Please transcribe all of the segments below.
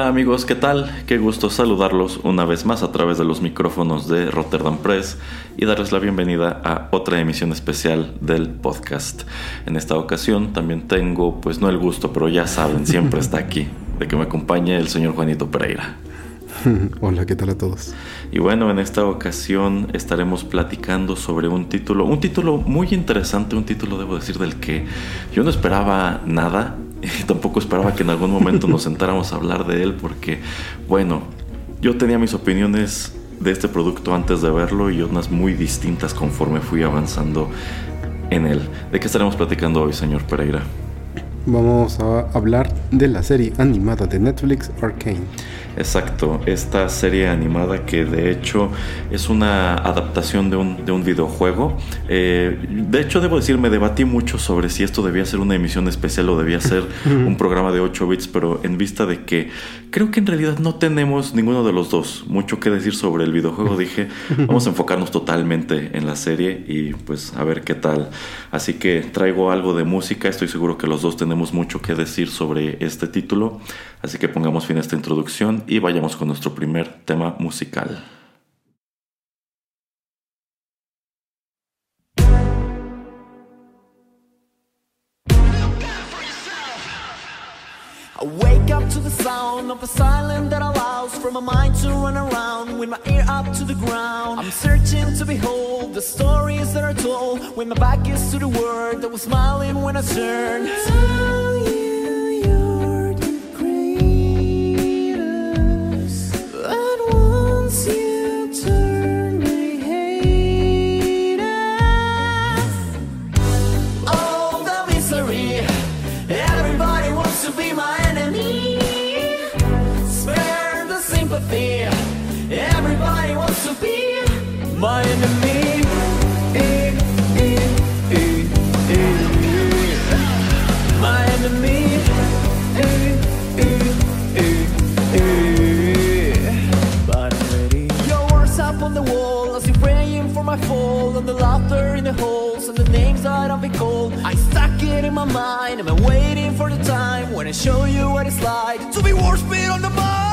Hola amigos, ¿qué tal? Qué gusto saludarlos una vez más a través de los micrófonos de Rotterdam Press y darles la bienvenida a otra emisión especial del podcast. En esta ocasión también tengo, pues no el gusto, pero ya saben, siempre está aquí, de que me acompañe el señor Juanito Pereira. Hola, ¿qué tal a todos? Y bueno, en esta ocasión estaremos platicando sobre un título, un título muy interesante, un título debo decir del que yo no esperaba nada tampoco esperaba que en algún momento nos sentáramos a hablar de él porque, bueno, yo tenía mis opiniones de este producto antes de verlo y unas muy distintas conforme fui avanzando en él. ¿De qué estaremos platicando hoy, señor Pereira? Vamos a hablar de la serie animada de Netflix Arcane. Exacto, esta serie animada que de hecho es una adaptación de un, de un videojuego. Eh, de hecho, debo decir, me debatí mucho sobre si esto debía ser una emisión especial o debía ser un programa de 8 bits, pero en vista de que creo que en realidad no tenemos ninguno de los dos mucho que decir sobre el videojuego, dije, vamos a enfocarnos totalmente en la serie y pues a ver qué tal. Así que traigo algo de música, estoy seguro que los dos tenemos mucho que decir sobre este título, así que pongamos fin a esta introducción y vayamos con nuestro primer tema musical. Wake up to the sound of a silence that allows for my mind to run around with my ear up to the ground. I'm searching to behold the stories that are told when my back is to the world that was smiling when I turned. My enemy. My enemy. Your words up on the wall as you're praying for my fall, and the laughter in the holes, and the names I've been called. I stuck it in my mind, and I'm waiting for the time when I show you what it's like to be worshipped on the mind.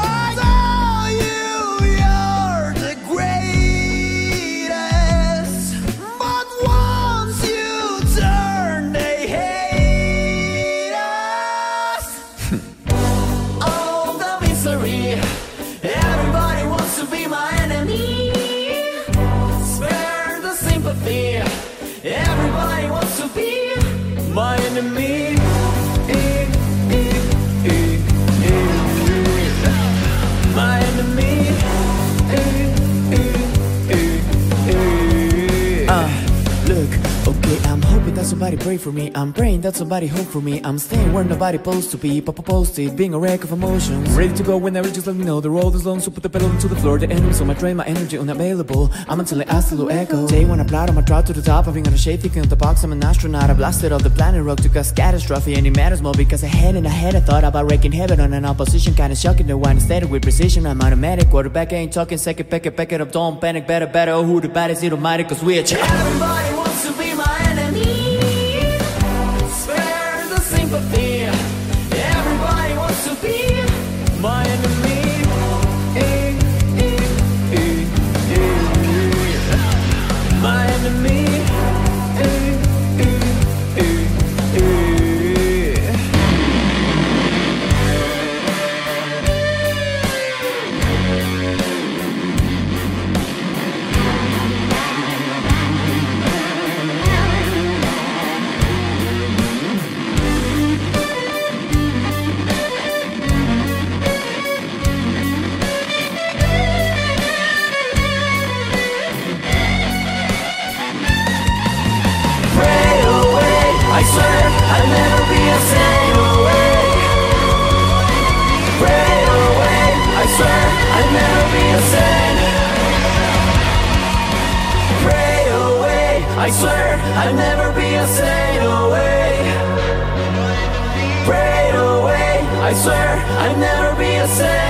Somebody pray for me. I'm praying that somebody hope for me. I'm staying where nobody supposed to be. Papa posted, being a wreck of emotions. Ready to go whenever, just let me know. The road is long, so put the pedal into the floor. The end, so my drain, my energy unavailable. I'm until I the echo. Day when I plot, I'm a trot to the top. Having on a shade, thinking of the box. I'm an astronaut. I blasted off the planet, rock to cause catastrophe. And it matters more because I had in a head. I thought about wrecking heaven on an opposition. Kinda shocking the one instead with precision. I'm automatic. Quarterback ain't talking. Second, pack it, pack it up. Don't panic. Better, better. Oh, who the baddest? It matter cause we're Everybody I swear I'd never be a saint away. Pray away. I swear I'd never be a saint.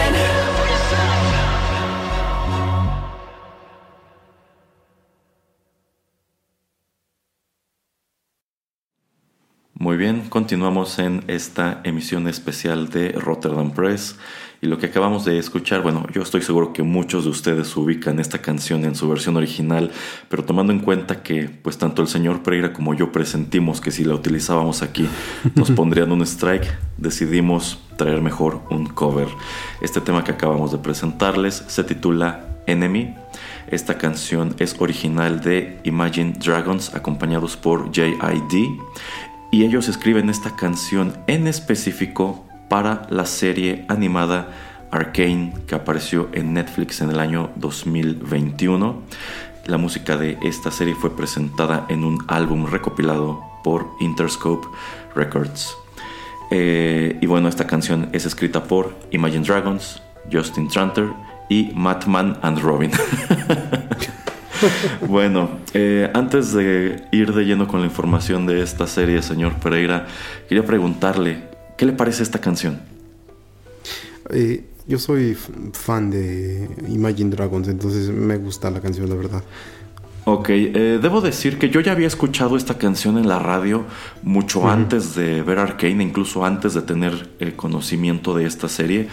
Muy bien, continuamos en esta emisión especial de Rotterdam Press y lo que acabamos de escuchar, bueno, yo estoy seguro que muchos de ustedes ubican esta canción en su versión original, pero tomando en cuenta que pues tanto el señor Pereira como yo presentimos que si la utilizábamos aquí nos pondrían un strike, decidimos traer mejor un cover. Este tema que acabamos de presentarles se titula Enemy. Esta canción es original de Imagine Dragons acompañados por JID y ellos escriben esta canción en específico para la serie animada Arcane que apareció en Netflix en el año 2021. La música de esta serie fue presentada en un álbum recopilado por Interscope Records. Eh, y bueno, esta canción es escrita por Imagine Dragons, Justin Tranter y Madman and Robin. bueno, eh, antes de ir de lleno con la información de esta serie, señor Pereira, quería preguntarle, ¿qué le parece esta canción? Eh, yo soy fan de Imagine Dragons, entonces me gusta la canción, la verdad. Ok, eh, debo decir que yo ya había escuchado esta canción en la radio mucho antes de ver Arcane, incluso antes de tener el conocimiento de esta serie.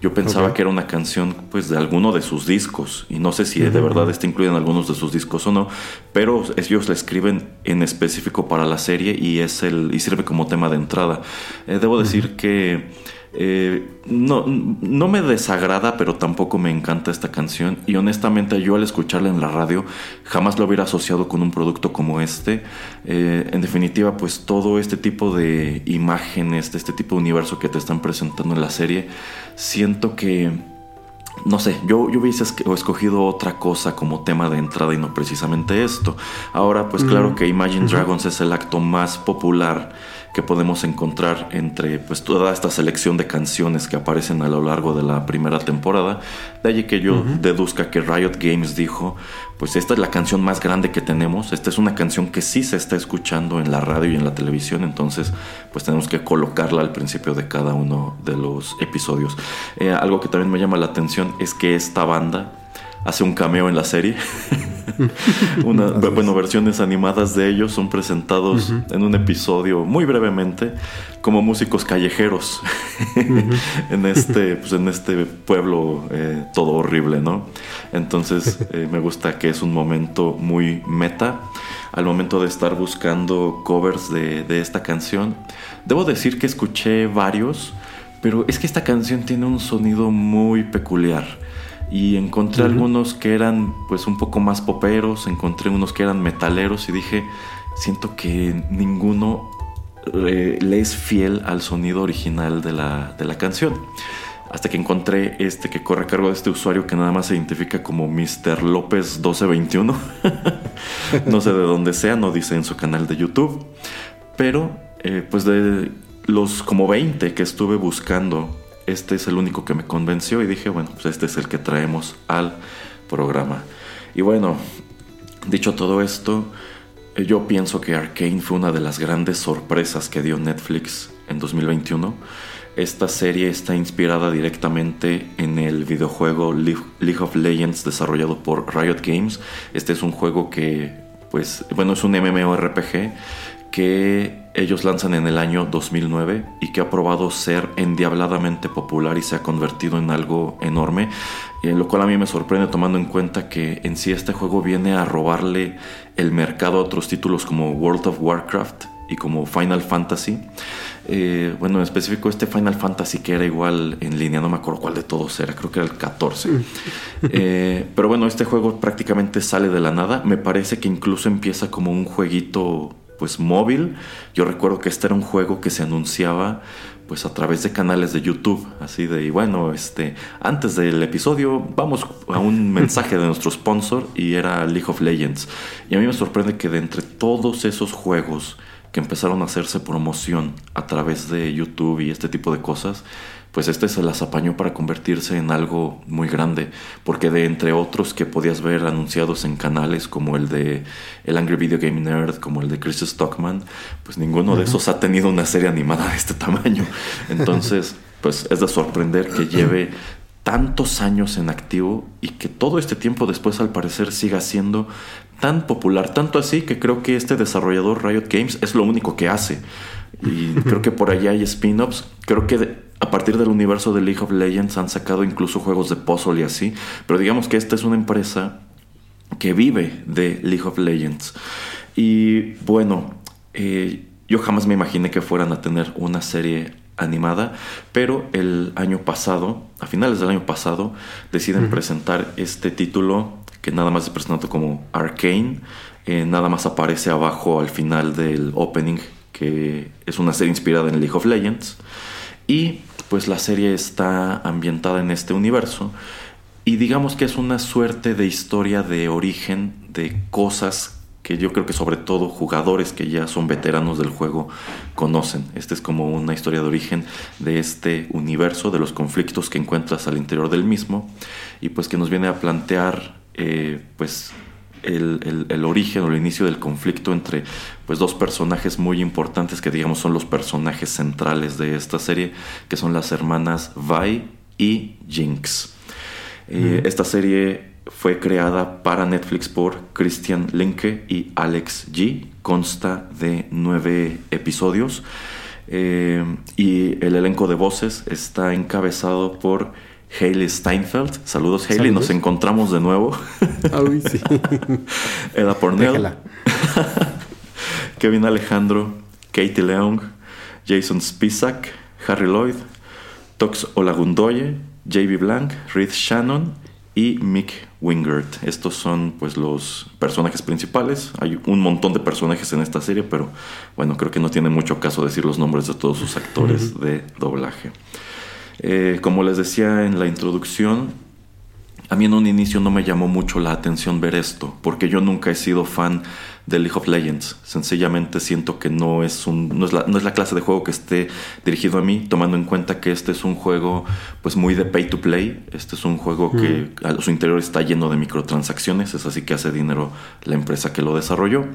Yo pensaba que era una canción pues de alguno de sus discos y no sé si de verdad está incluida en algunos de sus discos o no, pero ellos la escriben en específico para la serie y es el y sirve como tema de entrada. Eh, debo decir que eh, no, no me desagrada, pero tampoco me encanta esta canción. Y honestamente, yo al escucharla en la radio, jamás lo hubiera asociado con un producto como este. Eh, en definitiva, pues todo este tipo de imágenes, de este tipo de universo que te están presentando en la serie, siento que no sé, yo, yo hubiese escogido otra cosa como tema de entrada y no precisamente esto. Ahora, pues claro que Imagine Dragons es el acto más popular que podemos encontrar entre pues toda esta selección de canciones que aparecen a lo largo de la primera temporada. De allí que yo deduzca que Riot Games dijo, pues esta es la canción más grande que tenemos, esta es una canción que sí se está escuchando en la radio y en la televisión, entonces pues tenemos que colocarla al principio de cada uno de los episodios. Eh, algo que también me llama la atención es que esta banda hace un cameo en la serie. Una, bueno, versiones animadas de ellos son presentados en un episodio muy brevemente como músicos callejeros en, este, pues, en este pueblo eh, todo horrible, ¿no? Entonces eh, me gusta que es un momento muy meta al momento de estar buscando covers de, de esta canción. Debo decir que escuché varios, pero es que esta canción tiene un sonido muy peculiar y encontré algunos que eran pues un poco más poperos, encontré unos que eran metaleros y dije, siento que ninguno eh, le es fiel al sonido original de la, de la canción. Hasta que encontré este que corre a cargo de este usuario que nada más se identifica como Mr. López 1221. no sé de dónde sea, no dice en su canal de YouTube. Pero eh, pues de los como 20 que estuve buscando este es el único que me convenció y dije, bueno, pues este es el que traemos al programa. Y bueno, dicho todo esto, eh, yo pienso que Arkane fue una de las grandes sorpresas que dio Netflix en 2021. Esta serie está inspirada directamente en el videojuego League of Legends desarrollado por Riot Games. Este es un juego que, pues, bueno, es un MMORPG que ellos lanzan en el año 2009 y que ha probado ser endiabladamente popular y se ha convertido en algo enorme, eh, lo cual a mí me sorprende tomando en cuenta que en sí este juego viene a robarle el mercado a otros títulos como World of Warcraft y como Final Fantasy. Eh, bueno, en específico este Final Fantasy que era igual en línea, no me acuerdo cuál de todos era, creo que era el 14. Eh, pero bueno, este juego prácticamente sale de la nada. Me parece que incluso empieza como un jueguito pues móvil. Yo recuerdo que este era un juego que se anunciaba pues a través de canales de YouTube, así de, y bueno, este, antes del episodio vamos a un mensaje de nuestro sponsor y era League of Legends. Y a mí me sorprende que de entre todos esos juegos que empezaron a hacerse promoción a través de YouTube y este tipo de cosas, pues este se las apañó para convertirse en algo muy grande, porque de entre otros que podías ver anunciados en canales como el de el Angry Video Game Nerd, como el de Chris Stockman, pues ninguno de esos ha tenido una serie animada de este tamaño. Entonces, pues es de sorprender que lleve tantos años en activo y que todo este tiempo después al parecer siga siendo tan popular, tanto así que creo que este desarrollador Riot Games es lo único que hace. Y creo que por allá hay spin-offs. Creo que a partir del universo de League of Legends han sacado incluso juegos de puzzle y así. Pero digamos que esta es una empresa que vive de League of Legends. Y bueno, eh, yo jamás me imaginé que fueran a tener una serie animada, pero el año pasado, a finales del año pasado, deciden presentar este título que nada más es presentado como Arcane, eh, nada más aparece abajo al final del opening, que es una serie inspirada en League of Legends, y pues la serie está ambientada en este universo, y digamos que es una suerte de historia de origen de cosas que yo creo que sobre todo jugadores que ya son veteranos del juego conocen. Esta es como una historia de origen de este universo, de los conflictos que encuentras al interior del mismo y pues que nos viene a plantear eh, pues el, el, origen o el inicio del conflicto entre pues dos personajes muy importantes que digamos son los personajes centrales de esta serie que son las hermanas Vi y Jinx. Eh, esta serie fue creada para Netflix por Christian Linke y Alex G. Consta de nueve episodios. Eh, y el elenco de voces está encabezado por Hayley Steinfeld. Saludos, Hayley. Nos encontramos de nuevo. Ah, sí. Eda Pornell. Kevin Alejandro. Katie Leong. Jason Spisak. Harry Lloyd. Tox Olagundoye. JB Blank. Reed Shannon y Mick Wingert. Estos son pues los personajes principales. Hay un montón de personajes en esta serie, pero bueno, creo que no tiene mucho caso decir los nombres de todos sus actores de doblaje. Eh, como les decía en la introducción, a mí en un inicio no me llamó mucho la atención ver esto, porque yo nunca he sido fan de League of Legends. Sencillamente siento que no es, un, no es, la, no es la clase de juego que esté dirigido a mí, tomando en cuenta que este es un juego pues muy de pay to play. Este es un juego que a su interior está lleno de microtransacciones, es así que hace dinero la empresa que lo desarrolló.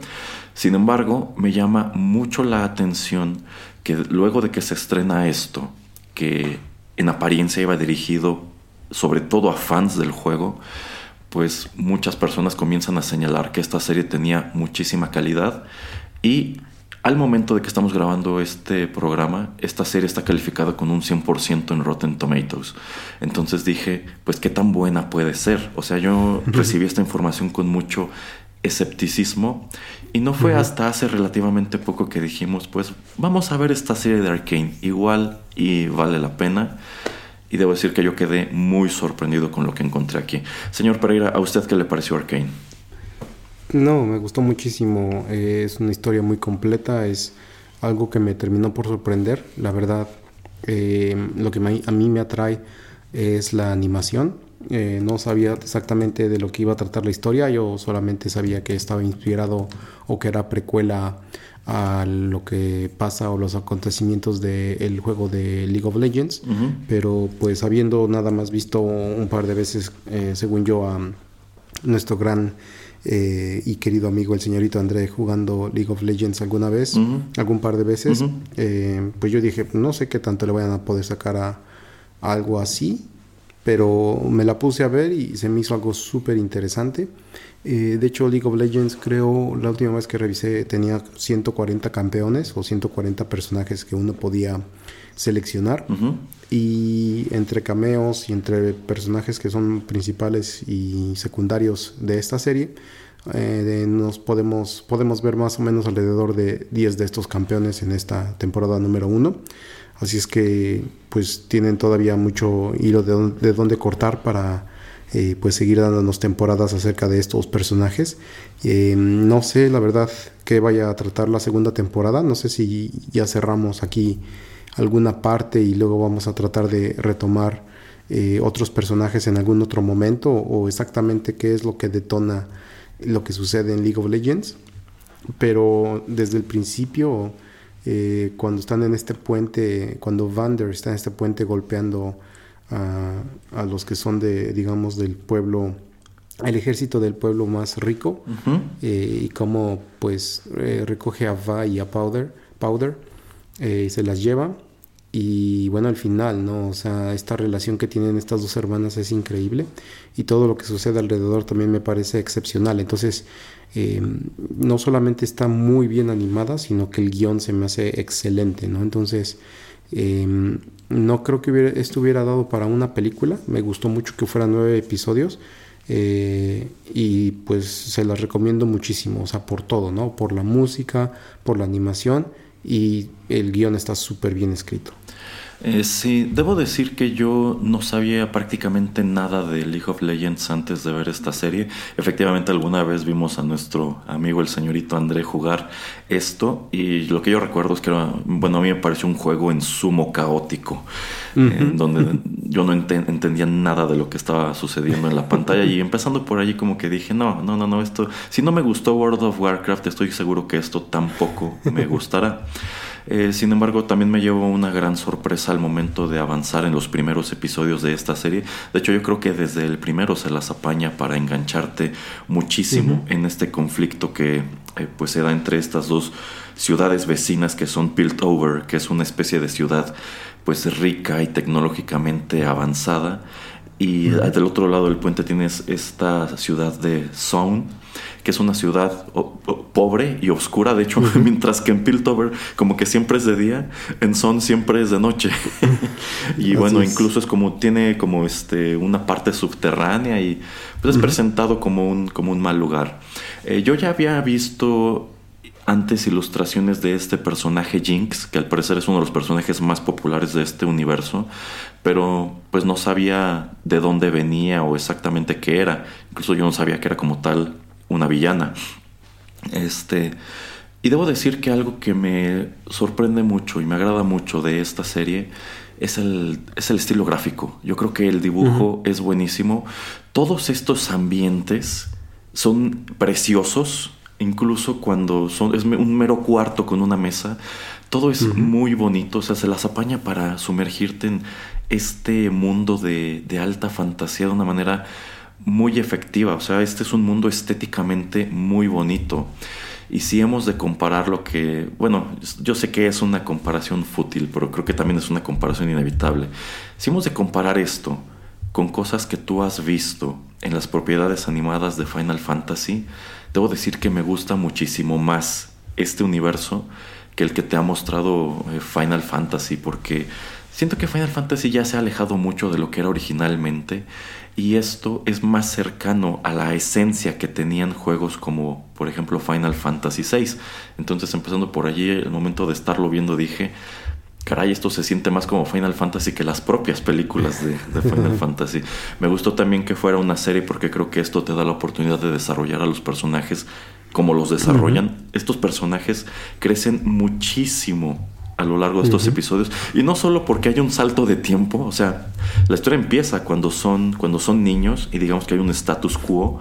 Sin embargo, me llama mucho la atención que luego de que se estrena esto, que en apariencia iba dirigido sobre todo a fans del juego, pues muchas personas comienzan a señalar que esta serie tenía muchísima calidad y al momento de que estamos grabando este programa, esta serie está calificada con un 100% en Rotten Tomatoes. Entonces dije, pues qué tan buena puede ser. O sea, yo recibí esta información con mucho escepticismo y no fue hasta hace relativamente poco que dijimos, pues vamos a ver esta serie de Arkane, igual y vale la pena y debo decir que yo quedé muy sorprendido con lo que encontré aquí. Señor Pereira, ¿a usted qué le pareció Arkane? No, me gustó muchísimo. Eh, es una historia muy completa, es algo que me terminó por sorprender. La verdad, eh, lo que a mí me atrae es la animación. Eh, no sabía exactamente de lo que iba a tratar la historia, yo solamente sabía que estaba inspirado o que era precuela a lo que pasa o los acontecimientos del juego de League of Legends, pero pues habiendo nada más visto un par de veces, eh, según yo, a nuestro gran eh, y querido amigo el señorito André jugando League of Legends alguna vez, algún par de veces, eh, pues yo dije, no sé qué tanto le vayan a poder sacar a algo así, pero me la puse a ver y se me hizo algo súper interesante. Eh, de hecho, League of Legends creo, la última vez que revisé, tenía 140 campeones o 140 personajes que uno podía seleccionar. Y entre cameos y entre personajes que son principales y secundarios de esta serie, eh, nos podemos, podemos ver más o menos alrededor de 10 de estos campeones en esta temporada número 1. Así es que pues tienen todavía mucho hilo de, de dónde cortar para eh, pues seguir dándonos temporadas acerca de estos personajes. Eh, no sé la verdad que vaya a tratar la segunda temporada, no sé si ya cerramos aquí alguna parte y luego vamos a tratar de retomar eh, otros personajes en algún otro momento o exactamente qué es lo que detona lo que sucede en League of Legends. Pero desde el principio eh, cuando están en este puente, cuando Vander está en este puente golpeando a, a los que son de, digamos, del pueblo el ejército del pueblo más rico eh, y cómo pues eh, recoge a Va y a Powder, Powder eh, se las lleva y bueno al final no o sea esta relación que tienen estas dos hermanas es increíble y todo lo que sucede alrededor también me parece excepcional entonces no solamente está muy bien animada sino que el guion se me hace excelente no entonces no creo que hubiera, esto hubiera dado para una película me gustó mucho que fueran nueve episodios eh, y pues se las recomiendo muchísimo, o sea, por todo, ¿no? Por la música, por la animación y el guion está súper bien escrito. Eh, sí, debo decir que yo no sabía prácticamente nada de League of Legends antes de ver esta serie. Efectivamente, alguna vez vimos a nuestro amigo el señorito André jugar esto y lo que yo recuerdo es que era, bueno, a mí me pareció un juego en sumo caótico, en donde yo no entendía nada de lo que estaba sucediendo en la pantalla y empezando por allí como que dije, no, no, no, no, esto, si no me gustó World of Warcraft, estoy seguro que esto tampoco me gustará. Eh, sin embargo, también me llevo una gran sorpresa al momento de avanzar en los primeros episodios de esta serie. De hecho, yo creo que desde el primero se las apaña para engancharte muchísimo en este conflicto que eh, pues se da entre estas dos ciudades vecinas que son Piltover, que es una especie de ciudad pues rica y tecnológicamente avanzada. Y del otro lado del puente tienes esta ciudad de Zone que es una ciudad pobre y oscura, de hecho, mientras que en Piltover como que siempre es de día, en Son siempre es de noche. y bueno, incluso es como tiene como este una parte subterránea y pues es presentado como un, como un mal lugar. Eh, yo ya había visto antes ilustraciones de este personaje Jinx, que al parecer es uno de los personajes más populares de este universo, pero pues no sabía de dónde venía o exactamente qué era. Incluso yo no sabía que era como tal una villana. Este, y debo decir que algo que me sorprende mucho y me agrada mucho de esta serie es el, es el estilo gráfico. Yo creo que el dibujo es buenísimo. Todos estos ambientes son preciosos, incluso cuando son, es un mero cuarto con una mesa. Todo es muy bonito, o sea, se las apaña para sumergirte en este mundo de, de alta fantasía de una manera muy efectiva. O sea, este es un mundo estéticamente muy bonito. Y si hemos de comparar lo que, bueno, yo sé que es una comparación fútil, pero creo que también es una comparación inevitable. Si hemos de comparar esto con cosas que tú has visto en las propiedades animadas de Final Fantasy, debo decir que me gusta muchísimo más este universo que el que te ha mostrado eh, Final Fantasy, porque siento que Final Fantasy ya se ha alejado mucho de lo que era originalmente y esto es más cercano a la esencia que tenían juegos como por ejemplo Final Fantasy VI. Entonces empezando por allí, el momento de estarlo viendo dije, caray, esto se siente más como Final Fantasy que las propias películas de, Final Fantasy. Me gustó también que fuera una serie porque creo que esto te da la oportunidad de desarrollar a los personajes como los desarrollan. Estos personajes crecen muchísimo a lo largo de estos episodios. Y no solo porque hay un salto de tiempo, o sea, la historia empieza cuando son, cuando son niños y digamos que hay un status quo.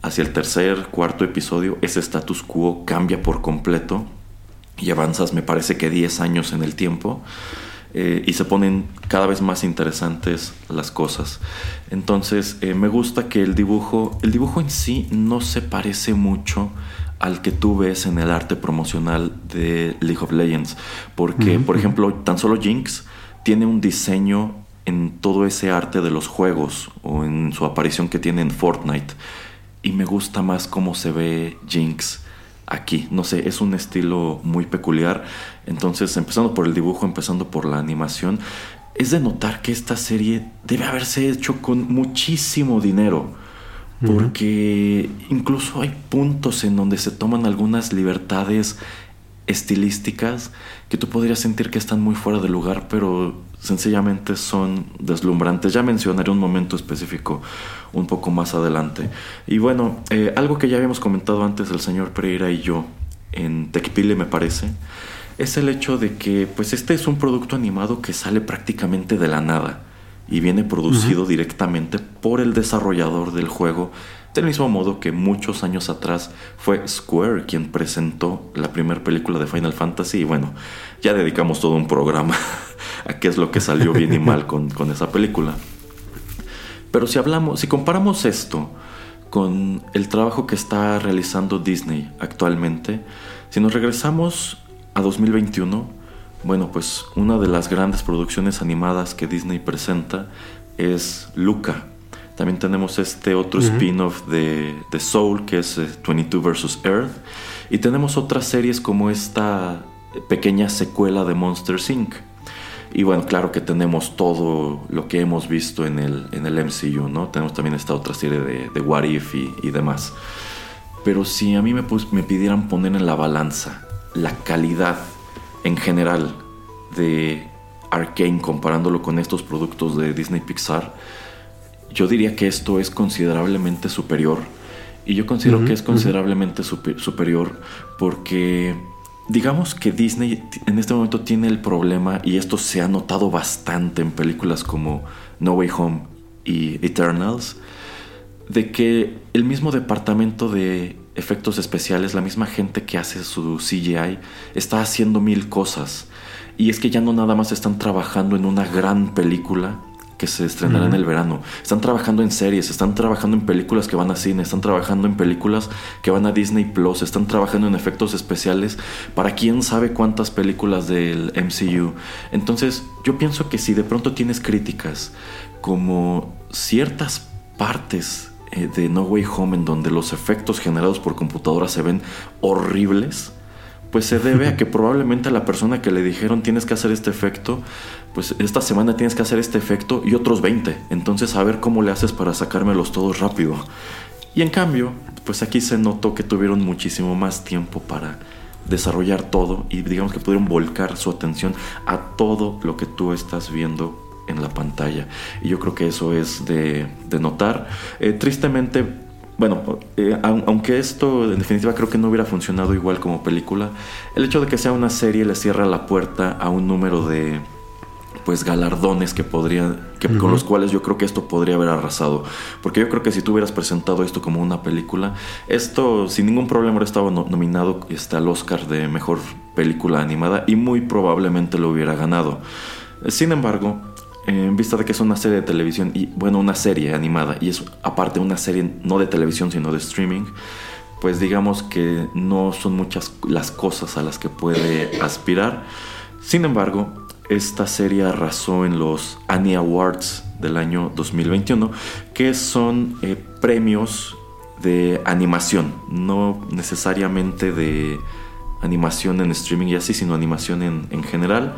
Hacia el tercer, cuarto episodio, ese status quo cambia por completo y avanzas, me parece que 10 años en el tiempo. Eh, y se ponen cada vez más interesantes las cosas. Entonces, eh, me gusta que el dibujo, el dibujo en sí no se parece mucho al que tú ves en el arte promocional de League of Legends. Porque, por ejemplo, tan solo Jinx tiene un diseño en todo ese arte de los juegos o en su aparición que tiene en Fortnite. Y me gusta más cómo se ve Jinx aquí. No sé, es un estilo muy peculiar. Entonces, empezando por el dibujo, empezando por la animación, es de notar que esta serie debe haberse hecho con muchísimo dinero porque incluso hay puntos en donde se toman algunas libertades estilísticas que tú podrías sentir que están muy fuera de lugar, pero sencillamente son deslumbrantes. Ya mencionaré un momento específico un poco más adelante. Y bueno, eh, algo que ya habíamos comentado antes el señor Pereira y yo en Tecpile me parece, es el hecho de que pues este es un producto animado que sale prácticamente de la nada. y viene producido directamente por el desarrollador del juego, del mismo modo que muchos años atrás fue Square quien presentó la primera película de Final Fantasy y bueno, ya dedicamos todo un programa a qué es lo que salió bien y mal con, con esa película. Pero si hablamos, si comparamos esto con el trabajo que está realizando Disney actualmente, si nos regresamos a 2021, bueno, pues una de las grandes producciones animadas que Disney presenta es Luca. También tenemos este otro spin-off de, de, Soul, que es 22 eh, vs. Earth. Y tenemos otras series como esta pequeña secuela de Monster Inc. Y bueno, claro que tenemos todo lo que hemos visto en el, en el MCU, ¿no? Tenemos también esta otra serie de, de What If y, demás. Pero si a mí me, me pidieran poner en la balanza la calidad en general de Arkane comparándolo con estos productos de Disney Pixar, yo diría que esto es considerablemente superior. Y yo considero que es considerablemente superior porque digamos que Disney en este momento tiene el problema, y esto se ha notado bastante en películas como No Way Home y Eternals, de que el mismo departamento de efectos especiales, la misma gente que hace su CGI, está haciendo mil cosas. Y es que ya no nada más están trabajando en una gran película que se estrenará en el verano. Están trabajando en series, están trabajando en películas que van a cine, están trabajando en películas que van a Disney Plus, están trabajando en efectos especiales para quién sabe cuántas películas del MCU. Entonces, yo pienso que si de pronto tienes críticas como ciertas partes eh, de No Way Home en donde los efectos generados por computadora se ven horribles, pues se debe a que probablemente a la persona que le dijeron tienes que hacer este efecto, pues esta semana tienes que hacer este efecto y otros 20. Entonces a ver cómo le haces para sacármelos todos rápido. Y en cambio, pues aquí se notó que tuvieron muchísimo más tiempo para desarrollar todo y digamos que pudieron volcar su atención a todo lo que tú estás viendo en la pantalla. Y yo creo que eso es de, notar. Eh, tristemente, bueno, eh, aunque esto en definitiva creo que no hubiera funcionado igual como película, el hecho de que sea una serie le cierra la puerta a un número de pues galardones que podrían que, con los cuales yo creo que esto podría haber arrasado. Porque yo creo que si tú hubieras presentado esto como una película esto sin ningún problema hubiera estado nominado este, al Oscar de mejor película animada y muy probablemente lo hubiera ganado. Sin embargo en vista de que es una serie de televisión y bueno, una serie animada y es aparte una serie no de televisión sino de streaming, pues digamos que no son muchas las cosas a las que puede aspirar. Sin embargo, esta serie arrasó en los Annie Awards del año 2021, que son eh, premios de animación, no necesariamente de animación en streaming y así, sino animación en, general.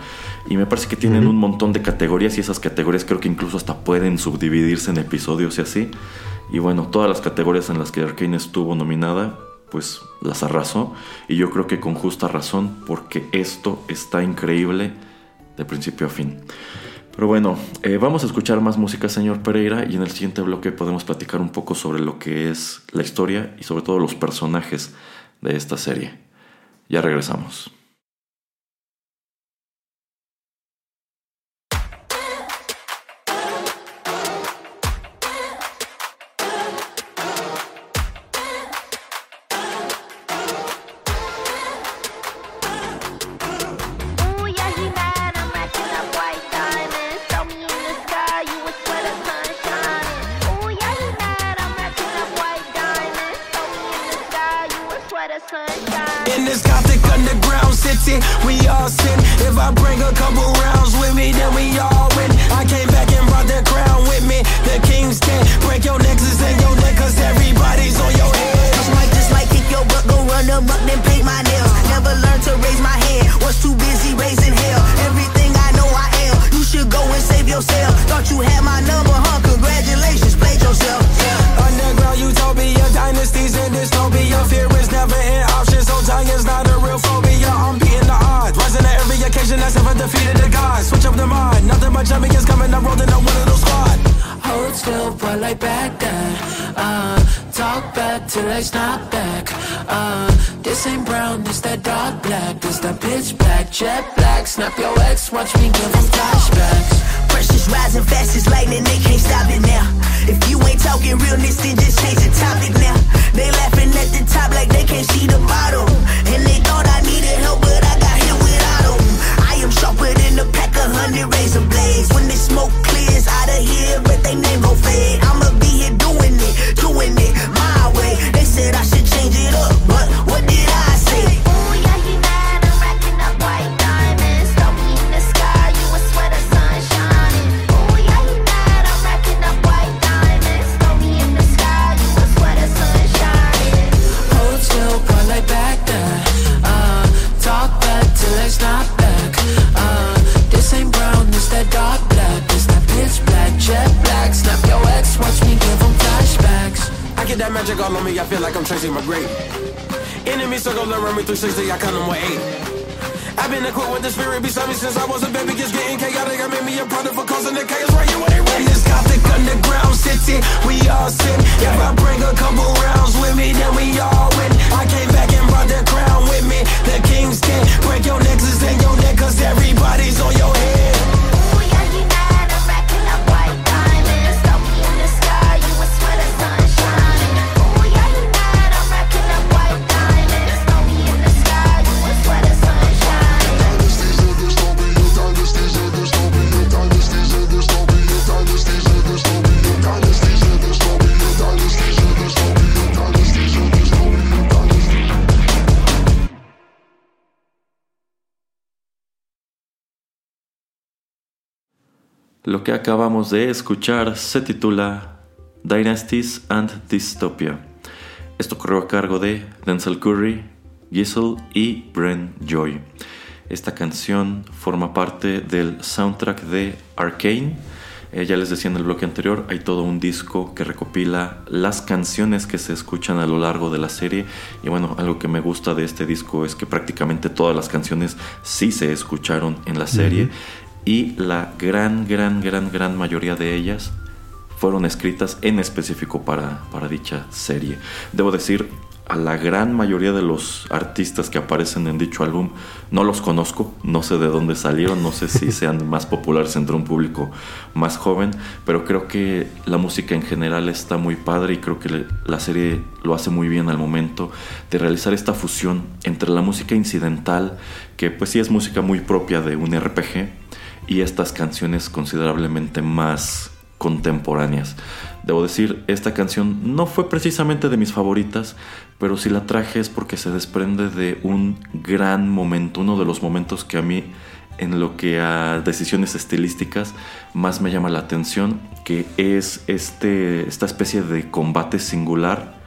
Y me parece que tienen un montón de categorías y esas categorías creo que incluso hasta pueden subdividirse en episodios y así. Y bueno, todas las categorías en las que Arkane estuvo nominada, pues las arrasó. Y yo creo que con justa razón, porque esto está increíble de principio a fin. Pero bueno, eh, vamos a escuchar más música, señor Pereira, y en el siguiente bloque podemos platicar un poco sobre lo que es la historia y sobre todo los personajes de esta serie. Ya regresamos. guilty, we all sin. If I bring a couple rounds with me, then we all win. I came back and brought the crown with me, the king's dead. Break your nexus and your neck, cause everybody's on your head. Just like, just like kick your butt, go run them up, then paint my nails. Never learned to raise my hand, was too busy raising hell. Everything I know I am, you should go and save yourself. Thought you had my number, huh? Congratulations, played yourself. Yeah no utopia. Dynasties and dystopia. Fear is never an option, so dying's not a real phobia. I'm beating the odds. Rising to every occasion, I ever defeated the gods. Switch up the mind, nothing but champions coming. I'm rolling up one of those squad. Hold still, but like back then. Uh, talk back till I snap back. Uh, this ain't brown, this that dark black. This that pitch black, jet black. Snap your ex, watch me give them flashbacks. Precious It's rising fast as lightning, they can't stop it now. If you ain't talking realness, then just change the topic now. They laughing at the top like they can't see the bottom. And they thought I needed help, but I got hit without them. I am sharper than a pack of hundred razor blades. When the smoke clears out of here, but they name go fade. I'ma be here doing it, doing it my way. They said I should change it up, but what did I magic all on me, I feel like I'm Tracy McGrady. Enemy circle around me 360, I count them with eight. I've been equipped with the spirit beside me since I was a baby. It's getting chaotic. I made me a product for causing the chaos right here where they. This gothic underground city, we all sin. If I bring a couple rounds with me, then we all win. I came back and brought the crown with me. The king's king. Break your nexus and your neck, cause everybody's on your head. Lo que acabamos de escuchar se titula Dynasties and Dystopia. Esto corrió a cargo de Denzel Curry, Giselle y Bren Joy. Esta canción forma parte del soundtrack de Arcane. Eh, ya les decía en el bloque anterior, hay todo un disco que recopila las canciones que se escuchan a lo largo de la serie. Y bueno, algo que me gusta de este disco es que prácticamente todas las canciones sí se escucharon en la serie. Y la gran, gran, gran, gran mayoría de ellas fueron escritas en específico para, para dicha serie. Debo decir, a la gran mayoría de los artistas que aparecen en dicho álbum no los conozco, no sé de dónde salieron, no sé si sean más populares entre un público más joven, pero creo que la música en general está muy padre y creo que la serie lo hace muy bien al momento de realizar esta fusión entre la música incidental, que pues sí es música muy propia de un RPG, y estas canciones considerablemente más contemporáneas. Debo decir, esta canción no fue precisamente de mis favoritas, pero si la traje es porque se desprende de un gran momento, uno de los momentos que a mí en lo que a decisiones estilísticas más me llama la atención, que es este, esta especie de combate singular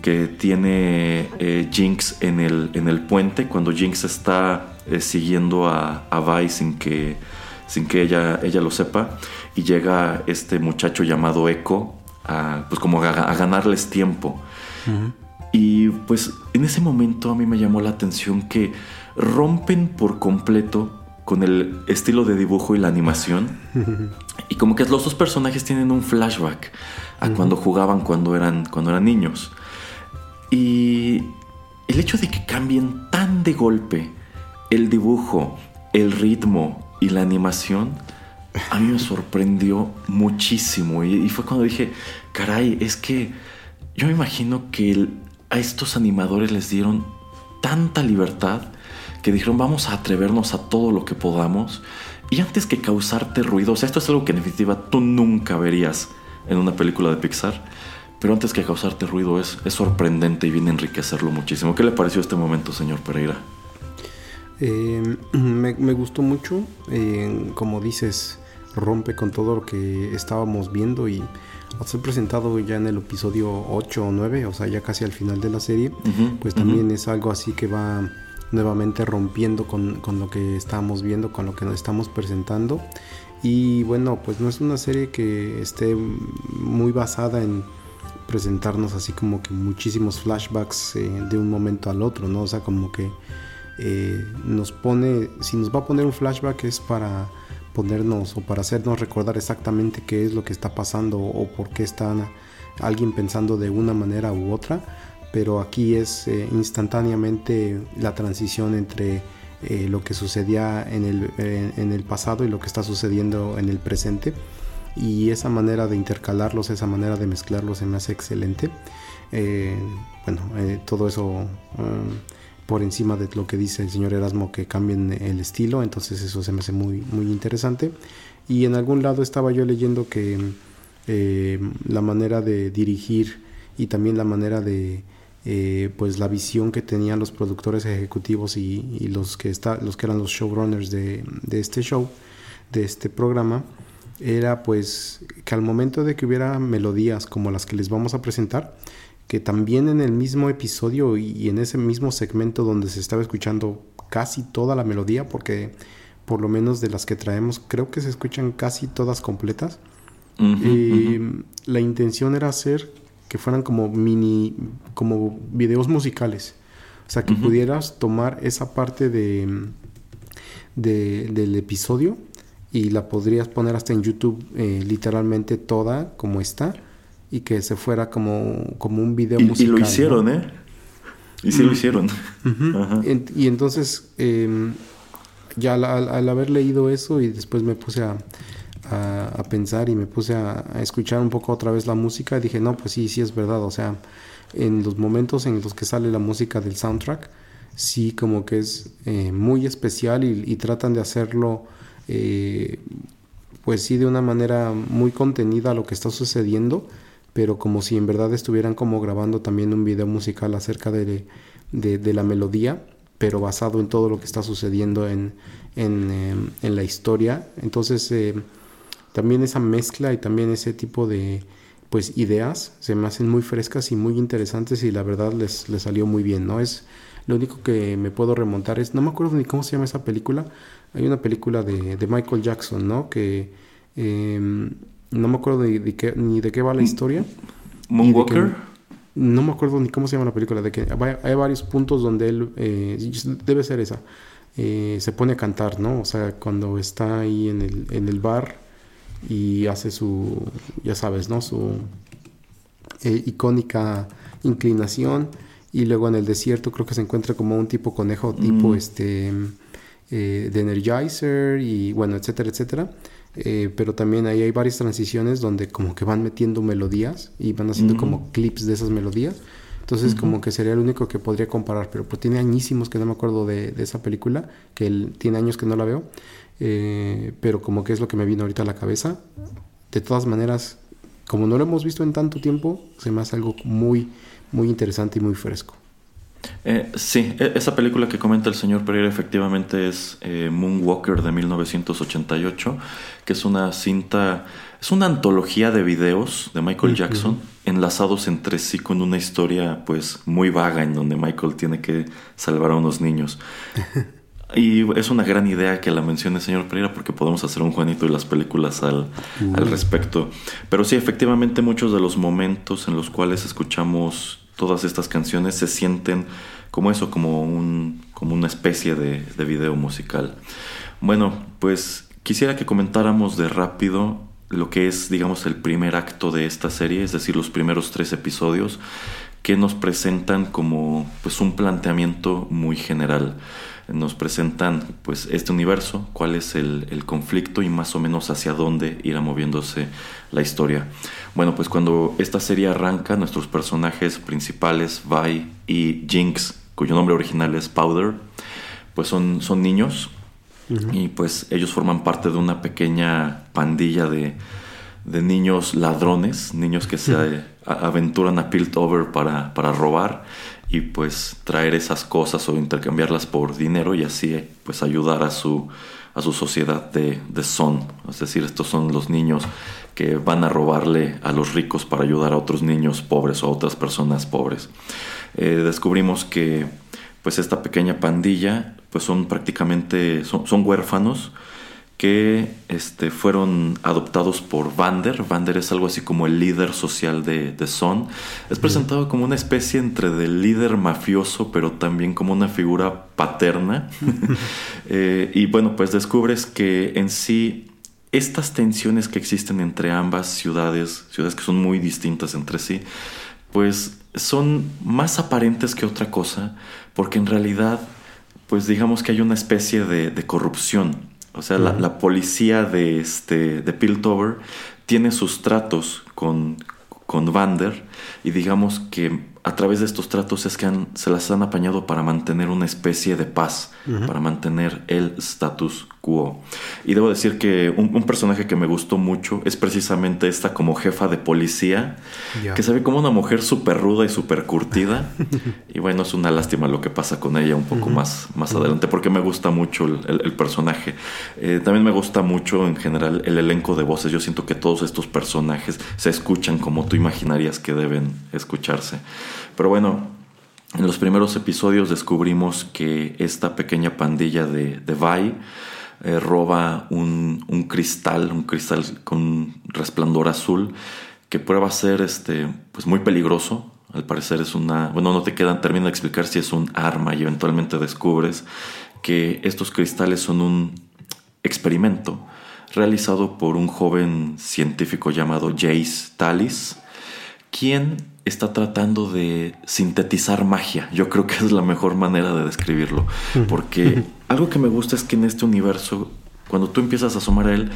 que tiene eh, Jinx en el, en el puente, cuando Jinx está eh, siguiendo a, a Vi sin que, sin que ella, ella lo sepa, y llega este muchacho llamado Echo a, pues como a, a ganarles tiempo. Y pues en ese momento a mí me llamó la atención que rompen por completo con el estilo de dibujo y la animación. Y como que los dos personajes tienen un flashback a cuando jugaban cuando eran, cuando eran niños. Y el hecho de que cambien tan de golpe el dibujo, el ritmo y la animación, a mí me sorprendió muchísimo. Y, fue cuando dije, caray, es que yo me imagino que a estos animadores les dieron tanta libertad que dijeron vamos a atrevernos a todo lo que podamos y antes que causarte ruido, o sea, esto es algo que en definitiva tú nunca verías en una película de Pixar, pero antes que causarte ruido es, es sorprendente y viene a enriquecerlo muchísimo. ¿Qué le pareció este momento, señor Pereira? Eh, me, me gustó mucho, eh, como dices, rompe con todo lo que estábamos viendo y al ser presentado ya en el episodio 8 o 9, o sea, ya casi al final de la serie, pues también es algo así que va nuevamente rompiendo con, con lo que estábamos viendo, con lo que nos estamos presentando. Y bueno, pues no es una serie que esté muy basada en presentarnos así como que muchísimos flashbacks eh, de un momento al otro, ¿no? O sea, como que eh, nos pone, si nos va a poner un flashback es para ponernos o para hacernos recordar exactamente qué es lo que está pasando o por qué está alguien pensando de una manera u otra, pero aquí es eh, instantáneamente la transición entre eh, lo que sucedía en el, en- el pasado y lo que está sucediendo en el presente. Y esa manera de intercalarlos, esa manera de mezclarlos se me hace excelente. Eh, bueno, eh, todo eso um, por encima de lo que dice el señor Erasmo que cambien el estilo, entonces eso se me hace muy, muy interesante. Y en algún lado estaba yo leyendo que eh, la manera de dirigir y también la manera de eh, pues la visión que tenían los productores ejecutivos y, y los que está, los que eran los showrunners de, de este show, de este programa, era pues que al momento de que hubiera melodías como las que les vamos a presentar, que también en el mismo episodio y en ese mismo segmento donde se estaba escuchando casi toda la melodía, porque por lo menos de las que traemos creo que se escuchan casi todas completas, ujú. la intención era hacer que fueran como mini, como videos musicales. O sea, que pudieras tomar esa parte de, de- del episodio y la podrías poner hasta en YouTube eh, literalmente toda como está y que se fuera como, como un video Y, y musical. lo ¿no? hicieron, ¿eh? Y sí lo hicieron. Ajá. En- y entonces, eh, ya al, al- al haber leído eso y después me puse a, a- a pensar y me puse a, a escuchar un poco otra vez la música, dije, no, pues sí, sí es verdad. O sea, en los momentos en los que sale la música del soundtrack, sí como que es eh, muy especial y, y tratan de hacerlo, eh, pues sí, de una manera muy contenida a lo que está sucediendo, pero como si en verdad estuvieran como grabando también un video musical acerca de, de, la melodía, pero basado en todo lo que está sucediendo en, en, eh, en la historia. Entonces, eh, también esa mezcla y también ese tipo de pues ideas se me hacen muy frescas y muy interesantes y la verdad les, les salió muy bien, ¿no? Es lo único que me puedo remontar es, no me acuerdo ni cómo se llama esa película, hay una película de, de Michael Jackson, ¿no? Que eh, no me acuerdo ni de, qué, ni de qué va la historia. Moonwalker. No me acuerdo ni cómo se llama la película, de que hay varios puntos donde él, eh, debe ser esa, eh, se pone a cantar, ¿no? O sea, cuando está ahí en el, en el bar y hace su, ya sabes, ¿no? Su eh, icónica inclinación y luego en el desierto creo que se encuentra como un tipo conejo tipo Mm. este eh, de Energizer y bueno, etcétera, etcétera. Eh, pero también ahí hay varias transiciones donde como que van metiendo melodías y van haciendo como clips de esas melodías. Entonces como que sería el único que podría comparar, pero pues tiene añísimos que no me acuerdo de, de esa película, que tiene años que no la veo, eh, pero como que es lo que me vino ahorita a la cabeza. De todas maneras, como no lo hemos visto en tanto tiempo, se me hace algo muy, muy interesante y muy fresco. Eh, sí, e- esa película que comenta el señor Pereira efectivamente es eh, Moonwalker de 1988, que es una cinta, es una antología de videos de Michael Jackson enlazados entre sí con una historia pues muy vaga en donde Michael tiene que salvar a unos niños. Y es una gran idea que la mencione el señor Pereira porque podemos hacer un Juanito y las películas al, al respecto. Pero sí, efectivamente muchos de los momentos en los cuales escuchamos todas estas canciones se sienten como eso, como, un, como una especie de, de video musical. Bueno, pues quisiera que comentáramos de rápido lo que es, digamos, el primer acto de esta serie, es decir, los primeros tres episodios que nos presentan como pues un planteamiento muy general. Nos presentan pues este universo, cuál es el, el conflicto y más o menos hacia dónde irá moviéndose la historia. Bueno, pues cuando esta serie arranca, nuestros personajes principales, Vi y Jinx, cuyo nombre original es Powder, pues son, son niños. Y pues ellos forman parte de una pequeña pandilla de, de niños ladrones, niños que se aventuran a Piltover para, para robar y pues traer esas cosas o intercambiarlas por dinero y así pues ayudar a su, a su sociedad de, de son. Es decir, estos son los niños que van a robarle a los ricos para ayudar a otros niños pobres o a otras personas pobres. Eh, descubrimos que pues esta pequeña pandilla pues son prácticamente son, son huérfanos que este, fueron adoptados por Vander. Vander es algo así como el líder social de, de Son. Es presentado como una especie entre del líder mafioso, pero también como una figura paterna. Eh, y bueno, pues descubres que en sí estas tensiones que existen entre ambas ciudades, ciudades que son muy distintas entre sí, pues son más aparentes que otra cosa, porque en realidad pues digamos que hay una especie de, de corrupción. O sea, la, la policía de, este, de Piltover tiene sus tratos con, con Vander y digamos que a través de estos tratos es que han- se las han apañado para mantener una especie de paz, para mantener el status quo. Y debo decir que un, un personaje que me gustó mucho es precisamente esta como jefa de policía, que se ve como una mujer súper ruda y súper curtida. y bueno, es una lástima lo que pasa con ella un poco más, más adelante, porque me gusta mucho el, el- el personaje. Eh, también me gusta mucho en general el elenco de voces. Yo siento que todos estos personajes se escuchan como tú imaginarías que deben escucharse. Pero bueno, en los primeros episodios descubrimos que esta pequeña pandilla de, de Vi eh, roba un, un cristal, un cristal con resplandor azul, que prueba ser este, pues muy peligroso. Al parecer es una. Bueno, no te quedan, termina de explicar si es un arma y eventualmente descubres que estos cristales son un experimento realizado por un joven científico llamado Jace Talis, quien está tratando de sintetizar magia. Yo creo que es la mejor manera de describirlo. Porque algo que me gusta es que en este universo, cuando tú empiezas a asomar a él,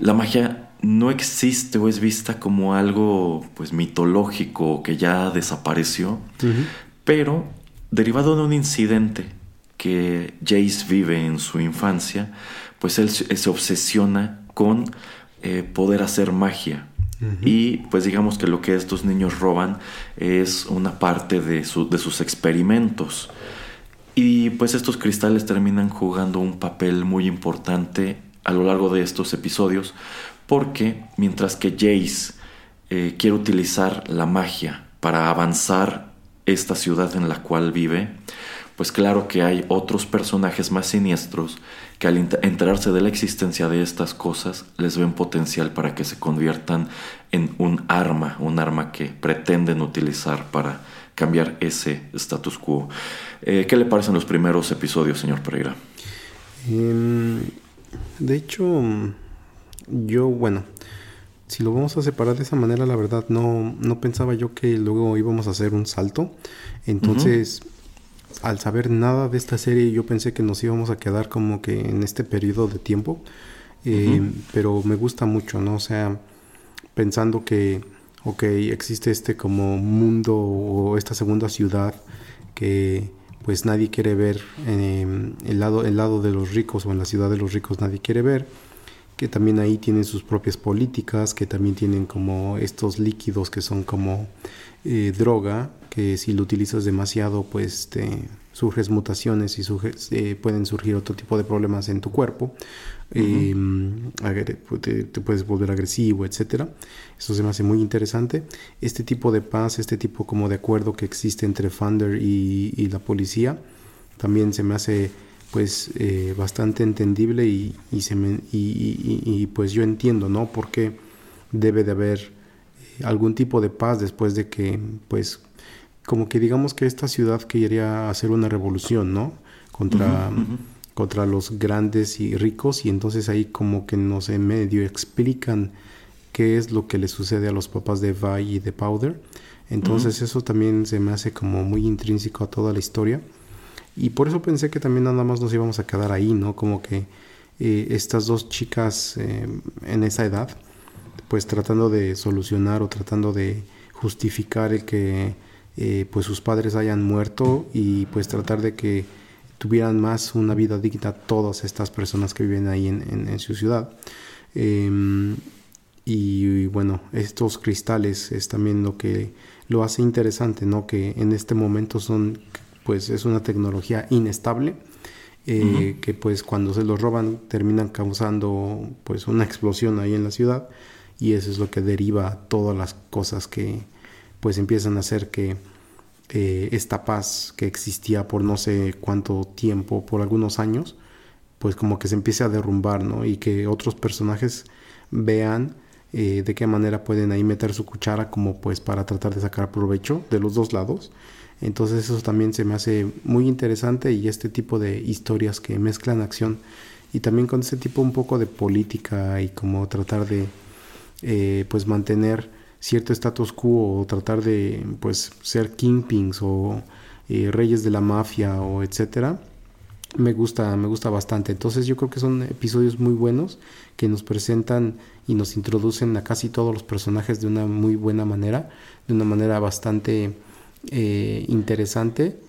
la magia no existe o es vista como algo pues mitológico que ya desapareció, pero derivado de un incidente que Jace vive en su infancia, pues él se se obsesiona con eh, poder hacer magia. Y pues digamos que lo que estos niños roban es una parte de, su- de sus experimentos. Y pues estos cristales terminan jugando un papel muy importante a lo largo de estos episodios, porque mientras que Jace eh, quiere utilizar la magia para avanzar esta ciudad en la cual vive, pues claro que hay otros personajes más siniestros que al ent- enterarse de la existencia de estas cosas les ven potencial para que se conviertan en un arma, un arma que pretenden utilizar para cambiar ese status quo. Eh, ¿Qué le parecen los primeros episodios, señor Pereira? Em, de hecho, yo, bueno, si lo vamos a separar de esa manera, la verdad, no, no pensaba yo que luego íbamos a hacer un salto. Entonces, al saber nada de esta serie, yo pensé que nos íbamos a quedar como que en este periodo de tiempo. Em, Pero me gusta mucho, ¿no? O sea, pensando que, ok, existe este como mundo o esta segunda ciudad que pues nadie quiere ver eh, el lado el lado de los ricos o en la ciudad de los ricos nadie quiere ver que también ahí tienen sus propias políticas que también tienen como estos líquidos que son como eh, droga que si lo utilizas demasiado pues te surges mutaciones y surges, eh, pueden surgir otro tipo de problemas en tu cuerpo te, te puedes volver agresivo, etcétera. Eso se me hace muy interesante. Este tipo de paz, este tipo como de acuerdo que existe entre Thunder y, y la policía, también se me hace pues eh, bastante entendible y, y se me- y- y- y- y, pues yo entiendo, ¿no? Por qué debe de haber eh, algún tipo de paz después de que pues como que digamos que esta ciudad quería hacer una revolución, ¿no? Contra, contra los grandes y ricos y entonces ahí como que no sé, medio explican qué es lo que le sucede a los papás de Vi y de Powder. Entonces eso también se me hace como muy intrínseco a toda la historia. Y por eso pensé que también nada más nos íbamos a quedar ahí, ¿no? Como que eh, estas dos chicas eh, en esa edad, pues tratando de solucionar o tratando de justificar el que eh, pues sus padres hayan muerto y pues tratar de que tuvieran más una vida digna todas estas personas que viven ahí en, en- en su ciudad. Y, bueno, estos cristales es también lo que lo hace interesante, ¿no? Que en este momento son, pues es una tecnología inestable, eh, que pues cuando se los roban terminan causando pues una explosión ahí en la ciudad y eso es lo que deriva todas las cosas que pues empiezan a hacer que eh, esta paz que existía por no sé cuánto tiempo, por algunos años, pues como que se empiece a derrumbar, ¿no? Y que otros personajes vean eh, de qué manera pueden ahí meter su cuchara como pues para tratar de sacar provecho de los dos lados. Entonces eso también se me hace muy interesante y este tipo de historias que mezclan acción y también con ese tipo un poco de política y como tratar de eh, pues mantener cierto status quo o tratar de pues ser kingpins o eh, reyes de la mafia o etcétera me gusta, me gusta bastante. Entonces yo creo que son episodios muy buenos que nos presentan y nos introducen a casi todos los personajes de una muy buena manera, de una manera bastante eh, interesante,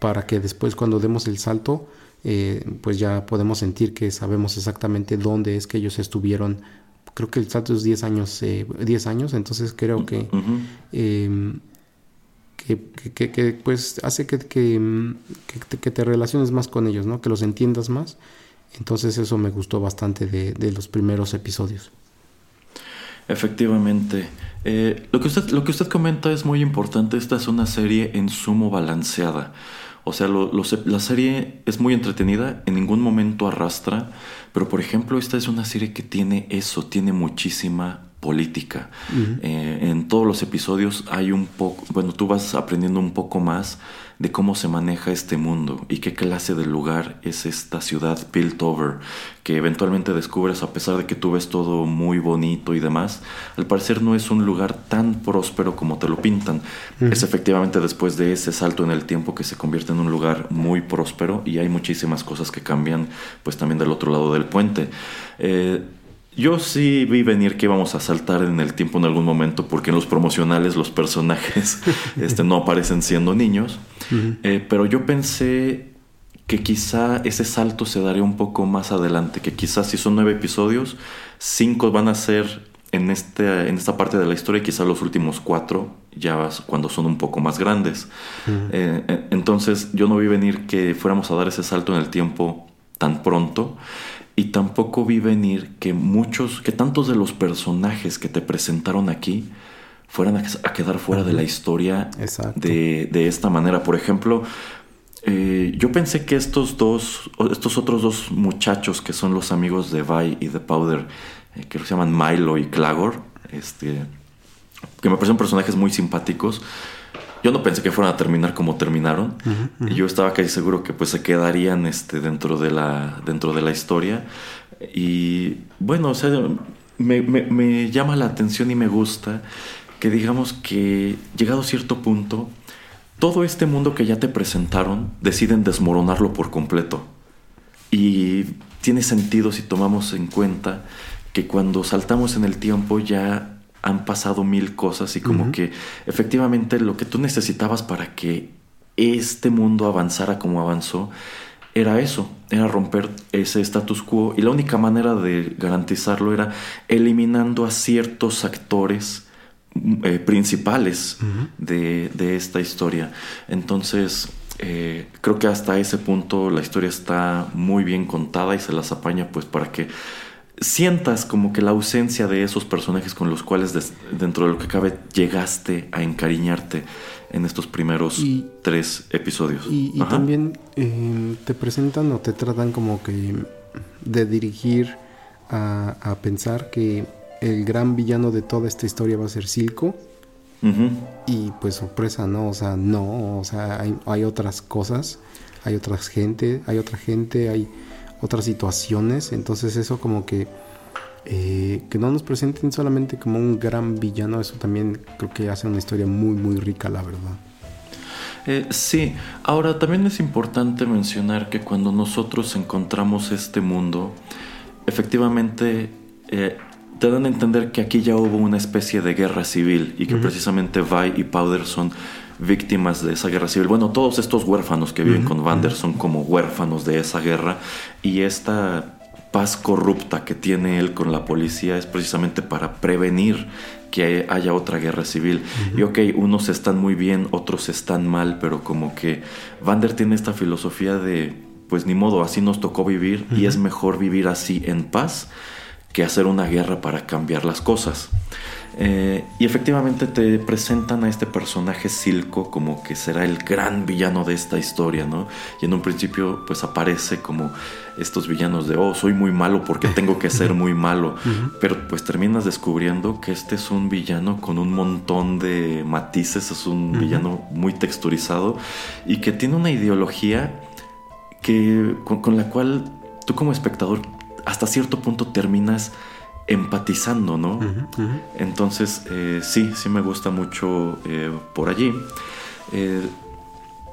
para que después cuando demos el salto, eh, pues ya podemos sentir que sabemos exactamente dónde es que ellos estuvieron. Creo que el salto es 10 años, eh, 10 años, entonces creo que eh, que, que- que- pues hace que, te- que te relaciones más con ellos, ¿no? Que los entiendas más. Entonces eso me gustó bastante de, de los primeros episodios. Efectivamente. Eh, lo, que usted, lo que usted comenta es muy importante. Esta es una serie en sumo balanceada. O sea, lo- lo la serie es muy entretenida, en ningún momento arrastra, pero por ejemplo esta es una serie que tiene eso, tiene muchísima política. Eh, en todos los episodios hay un poco, bueno, tú vas aprendiendo un poco más de cómo se maneja este mundo y qué clase de lugar es esta ciudad Piltover, que eventualmente descubres a pesar de que tú ves todo muy bonito y demás, al parecer no es un lugar tan próspero como te lo pintan. Es efectivamente después de ese salto en el tiempo que se convierte en un lugar muy próspero y hay muchísimas cosas que cambian pues también del otro lado del puente. Eh, yo sí vi venir que íbamos a saltar en el tiempo en algún momento porque en los promocionales los personajes este, no aparecen siendo niños. Eh, pero yo pensé que quizá ese salto se daría un poco más adelante, que quizás si son nueve episodios, cinco van a ser en, este, en esta parte de la historia y quizá los últimos cuatro ya vas- cuando son un poco más grandes. Eh, eh, entonces yo no vi venir que fuéramos a dar ese salto en el tiempo tan pronto y tampoco vi venir que muchos, que tantos de los personajes que te presentaron aquí fueran a, a quedar fuera de la historia de, de esta manera. Por ejemplo, eh, yo pensé que estos dos, estos otros dos muchachos que son los amigos de Vi y de Powder, eh, que se llaman Milo y Clagor, este, que me parecen personajes muy simpáticos. Yo no pensé que fueran a terminar como terminaron. Y Yo estaba casi seguro que pues se quedarían este, dentro, de la, dentro de la historia. Y bueno, o sea, me, me- me llama la atención y me gusta que digamos que llegado a cierto punto, todo este mundo que ya te presentaron deciden desmoronarlo por completo. Y tiene sentido si tomamos en cuenta que cuando saltamos en el tiempo ya han pasado mil cosas y como que efectivamente lo que tú necesitabas para que este mundo avanzara como avanzó era eso, era romper ese status quo. Y la única manera de garantizarlo era eliminando a ciertos actores mm, eh, principales de, de esta historia. Entonces, eh, creo que hasta ese punto la historia está muy bien contada y se las apaña pues para que sientas como que la ausencia de esos personajes con los cuales des- dentro de lo que cabe llegaste a encariñarte en estos primeros Y- tres episodios. Y, también eh, te presentan o te tratan como que de dirigir a, a pensar que el gran villano de toda esta historia va a ser Silco. Y pues sorpresa, ¿no? O sea, no, o sea, hay, hay otras cosas, hay otras gente, hay otra gente, hay otras situaciones, entonces eso como que eh, que no nos presenten solamente como un gran villano, eso también creo que hace una historia muy muy rica, la verdad. Eh, sí, ahora también es importante mencionar que cuando nosotros encontramos este mundo, efectivamente eh, te dan a entender que aquí ya hubo una especie de guerra civil y que precisamente Vi y Powder son víctimas de esa guerra civil. Bueno, todos estos huérfanos que viven con Vander son como huérfanos de esa guerra y esta paz corrupta que tiene él con la policía es precisamente para prevenir que haya otra guerra civil. Y ok, unos están muy bien, otros están mal, pero como que Vander tiene esta filosofía de, pues ni modo, así nos tocó vivir y es mejor vivir así en paz que hacer una guerra para cambiar las cosas. Eh, y efectivamente te presentan a este personaje Silco como que será el gran villano de esta historia, ¿no? Y en un principio pues aparece como estos villanos de, oh, soy muy malo porque tengo que ser muy malo. Pero pues terminas descubriendo que este es un villano con un montón de matices, es un villano muy texturizado y que tiene una ideología que, con, con la cual tú como espectador hasta cierto punto terminas empatizando, ¿no? Entonces, eh, sí, sí me gusta mucho eh, por allí. Eh,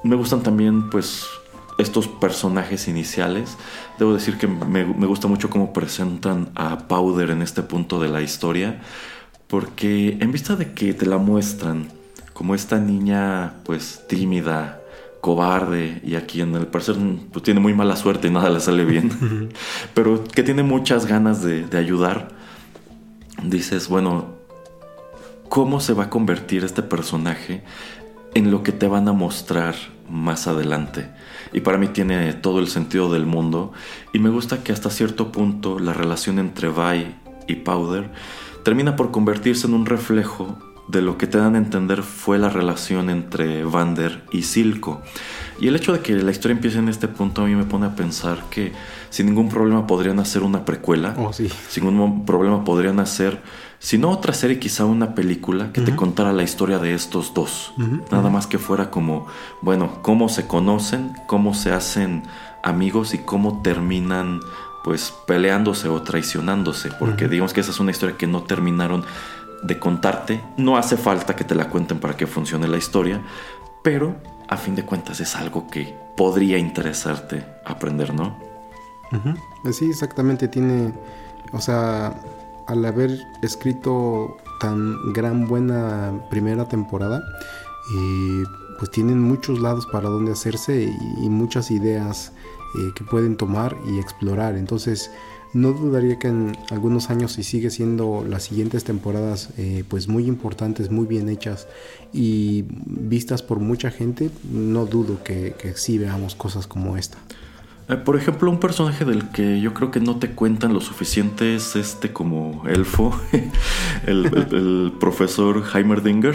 me gustan también, pues, estos personajes iniciales. Debo decir que me, me gusta mucho cómo presentan a Powder en este punto de la historia, porque en vista de que te la muestran como esta niña pues tímida, cobarde y a quien al parecer pues, tiene muy mala suerte y nada le sale bien, pero que tiene muchas ganas de, de ayudar, dices, bueno, ¿cómo se va a convertir este personaje en lo que te van a mostrar más adelante? Y para mí tiene todo el sentido del mundo y me gusta que hasta cierto punto la relación entre Vi y Powder termina por convertirse en un reflejo de lo que te dan a entender fue la relación entre Vander y Silco. Y el hecho de que la historia empiece en este punto a mí me pone a pensar que sin ningún problema podrían hacer una precuela. Oh, sí. Sin ningún problema podrían hacer, si no otra serie, quizá una película que te contara la historia de estos dos. Nada más que fuera como, bueno, cómo se conocen, cómo se hacen amigos y cómo terminan pues peleándose o traicionándose, porque digamos que esa es una historia que no terminaron de contarte. No hace falta que te la cuenten para que funcione la historia, pero a fin de cuentas es algo que podría interesarte aprender, ¿no? Sí, exactamente. Tiene, o sea, al haber escrito tan gran buena primera temporada, eh, pues tienen muchos lados para donde hacerse y, y muchas ideas eh, que pueden tomar y explorar. Entonces, no dudaría que en algunos años, si sigue siendo las siguientes temporadas, eh, pues muy importantes, muy bien hechas y vistas por mucha gente, no dudo que, que sí veamos cosas como esta. Eh, por ejemplo, un personaje del que yo creo que no te cuentan lo suficiente es este como elfo, el, el- el profesor Heimerdinger,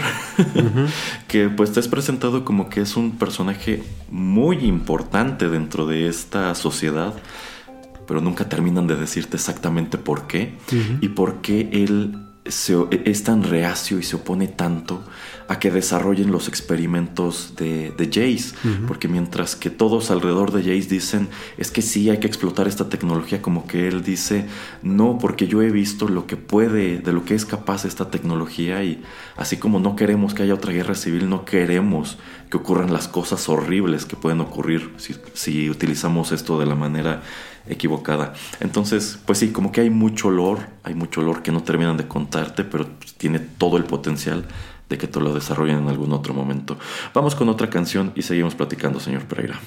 que pues te es presentado como que es un personaje muy importante dentro de esta sociedad, pero nunca terminan de decirte exactamente por qué y por qué él se- es tan reacio y se opone tanto a que desarrollen los experimentos de, de Jace. Porque mientras que todos alrededor de Jace dicen, es que sí hay que explotar esta tecnología, como que él dice, no, porque yo he visto lo que puede, de lo que es capaz esta tecnología y así como no queremos que haya otra guerra civil, no queremos que ocurran las cosas horribles que pueden ocurrir si, si utilizamos esto de la manera equivocada. Entonces, pues sí, como que hay mucho olor, hay mucho olor que no terminan de contarte, pero tiene todo el potencial de que te lo desarrollen en algún otro momento. Vamos con otra canción y seguimos platicando, señor Pereira.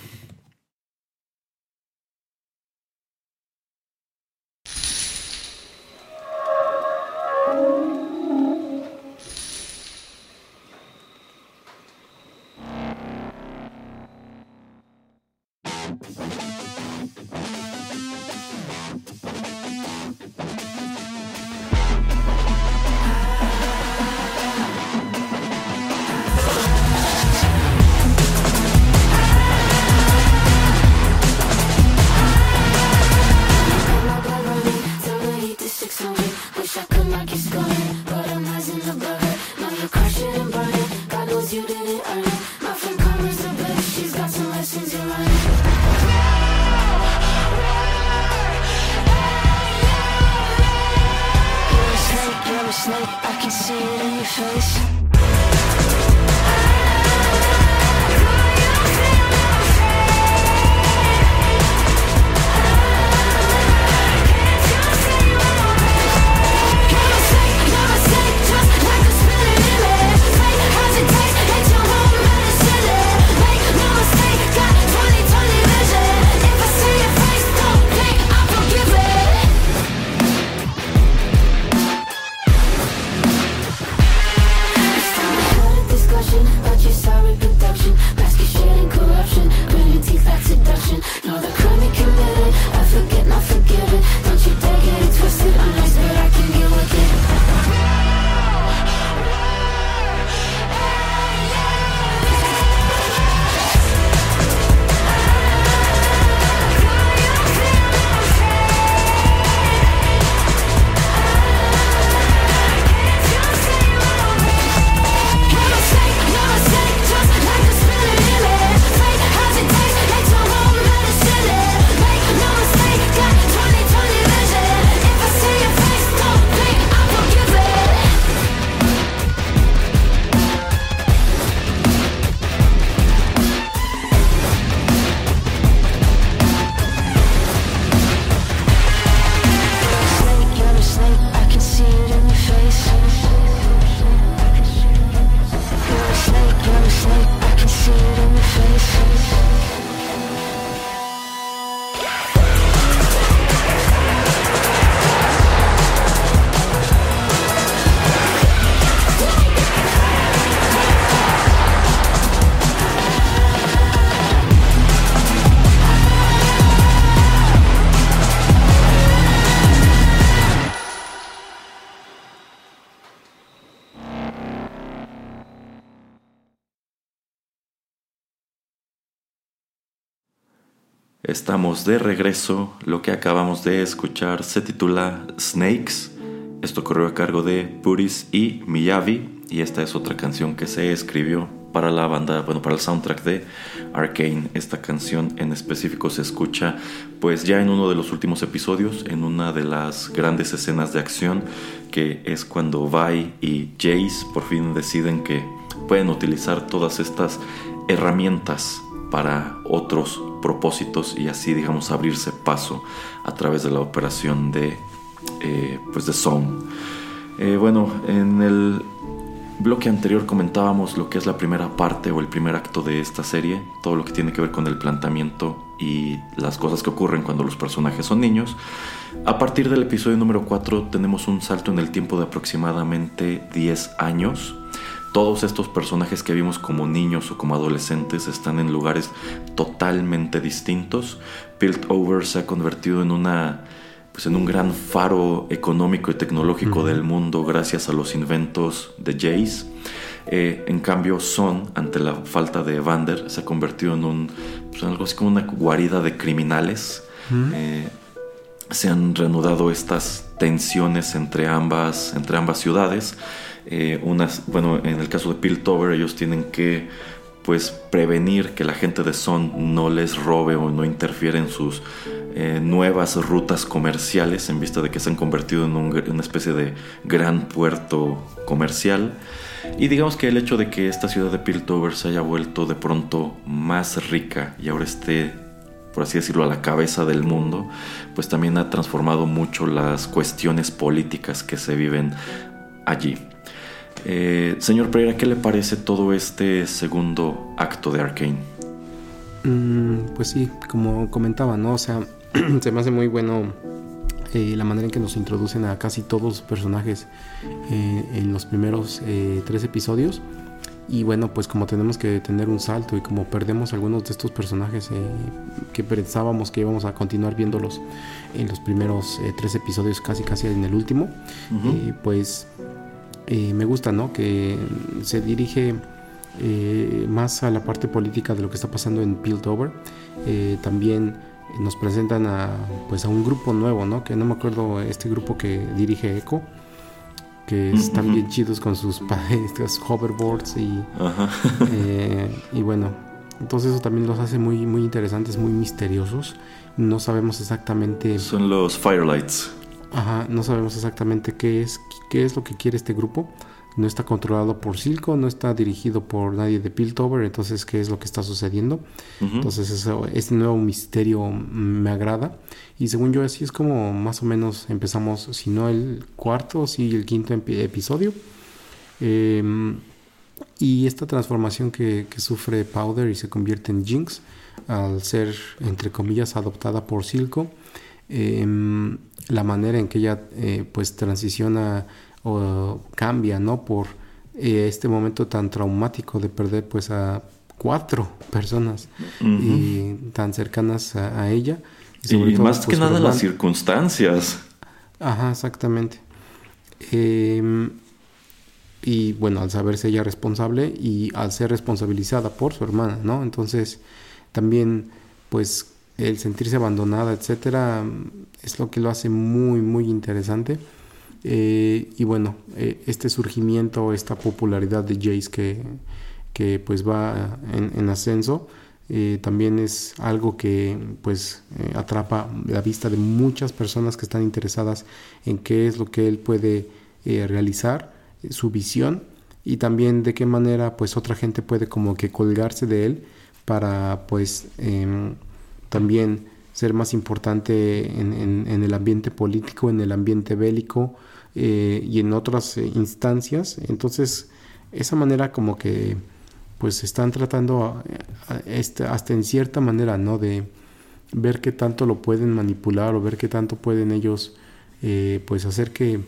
Estamos de regreso. Lo que acabamos de escuchar se titula Snakes. Esto corrió a cargo de Puris y Miyavi. Y esta es otra canción que se escribió para la banda, bueno, para el soundtrack de Arcane. Esta canción en específico se escucha, pues ya en uno de los últimos episodios, en una de las grandes escenas de acción, que es cuando Vi y Jace por fin deciden que pueden utilizar todas estas herramientas para otros propósitos y así digamos abrirse paso a través de la operación de eh, pues de Zone. Eh, bueno, en el bloque anterior comentábamos lo que es la primera parte o el primer acto de esta serie, todo lo que tiene que ver con el planteamiento y las cosas que ocurren cuando los personajes son niños. A partir del episodio número 4 tenemos un salto en el tiempo de aproximadamente 10 años. Todos estos personajes que vimos como niños o como adolescentes están en lugares totalmente distintos. Piltover se ha convertido en una pues en un gran faro económico y tecnológico del mundo gracias a los inventos de Jace. Eh, en cambio, Son, ante la falta de Evander, se ha convertido en un pues, algo así como una guarida de criminales. Eh, se han reanudado estas tensiones entre ambas, entre ambas ciudades. Eh, bueno, en el caso de Piltover, ellos tienen que pues prevenir que la gente de Son no les robe o no interfiere en sus eh, nuevas rutas comerciales en vista de que se han convertido en un- una especie de gran puerto comercial. Y digamos que el hecho de que esta ciudad de Piltover se haya vuelto de pronto más rica y ahora esté, por así decirlo, a la cabeza del mundo, pues también ha transformado mucho las cuestiones políticas que se viven allí. Eh, señor Pereira, ¿qué le parece todo este segundo acto de Arkane? Mm, pues sí, como comentaba, ¿no? O sea, se me hace muy bueno eh, la manera en que nos introducen a casi todos los personajes eh, en los primeros eh, tres episodios. Y bueno, pues como tenemos que tener un salto y como perdemos algunos de estos personajes eh, que pensábamos que íbamos a continuar viéndolos en los primeros eh, tres episodios, casi casi en el último, eh, pues eh, me gusta, ¿no? Que se dirige eh, más a la parte política de lo que está pasando en Piltover. Eh, también nos presentan a, pues, a un grupo nuevo, ¿no? Que no me acuerdo este grupo que dirige Echo, que están bien chidos con sus hoverboards y, eh, y bueno, entonces eso también los hace muy, muy interesantes, muy misteriosos. No sabemos exactamente... Son los Firelights. Ajá, no sabemos exactamente qué es, qué es lo que quiere este grupo. No está controlado por Silco, no está dirigido por nadie de Piltover, entonces qué es lo que está sucediendo. Entonces eso, este nuevo misterio me agrada. Y según yo así es como más o menos empezamos, si no el cuarto, sí el quinto epi- episodio. Em, y esta transformación que, que sufre Powder y se convierte en Jinx al ser, entre comillas, adoptada por Silco. Em, la manera en que ella eh, pues transiciona o cambia, ¿no? Por eh, este momento tan traumático de perder pues a cuatro personas y tan cercanas a, a ella. sobre Y todo, más que pues, nada las circunstancias. Ajá, exactamente. Em, y bueno, al saberse ella responsable y al ser responsabilizada por su hermana, ¿no? Entonces, también, pues, el sentirse abandonada, etcétera, es lo que lo hace muy, muy interesante. Eh, y bueno, eh, este surgimiento, esta popularidad de Jace que, que pues va en, en ascenso, eh, también es algo que pues atrapa la vista de muchas personas que están interesadas en qué es lo que él puede realizar, su visión y también de qué manera pues otra gente puede como que colgarse de él para pues em, también ser más importante en, en- el ambiente político, en el ambiente bélico eh, y en otras eh, instancias. Entonces, esa manera como que pues están tratando a- este, hasta en cierta manera, ¿no? De ver qué tanto lo pueden manipular o ver qué tanto pueden ellos, eh, pues hacer que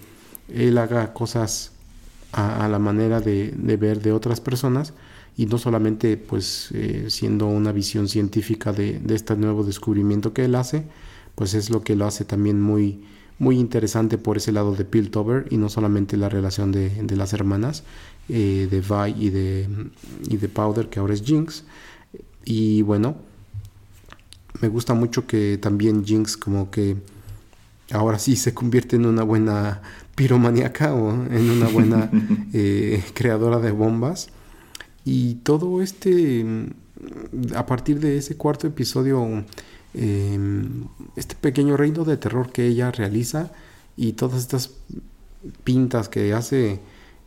él haga cosas a, a la manera de, de ver de otras personas y no solamente pues eh, siendo una visión científica de, de este nuevo descubrimiento que él hace, pues es lo que lo hace también muy, muy interesante por ese lado de Piltover y no solamente la relación de, de las hermanas, eh, de Vi y de, y de Powder, que ahora es Jinx. Y bueno, me gusta mucho que también Jinx como que ahora sí se convierte en una buena piromaníaca o en una buena eh, creadora de bombas. Y todo este, mm, a partir de ese cuarto episodio, eh, este pequeño reino de terror que ella realiza y todas estas pintas que hace,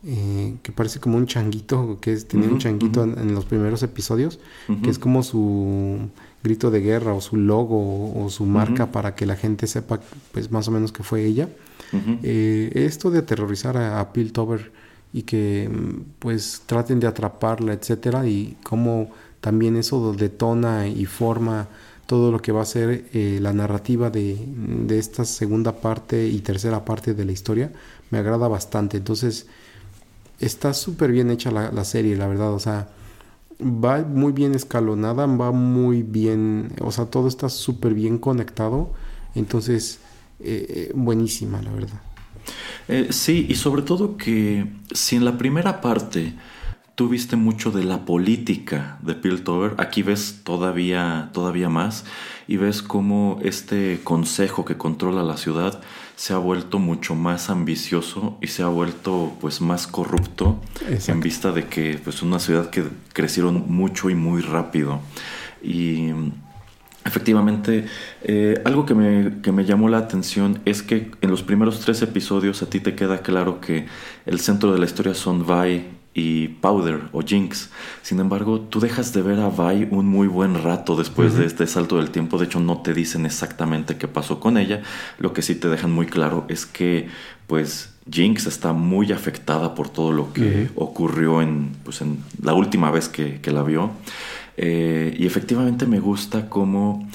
eh, que parece como un changuito, que es, tenía un changuito en, en los primeros episodios, que es como su grito de guerra o su logo o, o su marca para que la gente sepa pues más o menos que fue ella. Eh, esto de aterrorizar a, a Piltover y que pues traten de atraparla, etcétera, y cómo también eso detona y forma todo lo que va a ser eh, la narrativa de, de esta segunda parte y tercera parte de la historia, me agrada bastante. Entonces, está súper bien hecha la, la serie, la verdad, o sea, va muy bien escalonada, va muy bien, o sea, todo está súper bien conectado, entonces, eh, eh, buenísima, la verdad. Eh, sí, y sobre todo que si en la primera parte tú viste mucho de la política de Piltover, aquí ves todavía, todavía más y ves cómo este consejo que controla la ciudad se ha vuelto mucho más ambicioso y se ha vuelto pues más corrupto en vista de que pues una ciudad que crecieron mucho y muy rápido. Y Efectivamente, eh, algo que me, que me llamó la atención es que en los primeros tres episodios a ti te queda claro que el centro de la historia son Vi y Powder o Jinx. Sin embargo, tú dejas de ver a Vi un muy buen rato después de este salto del tiempo. De hecho, no te dicen exactamente qué pasó con ella. Lo que sí te dejan muy claro es que, pues, Jinx está muy afectada por todo lo que ocurrió en, pues, en la última vez que, que la vio. Eh, y efectivamente me gusta cómo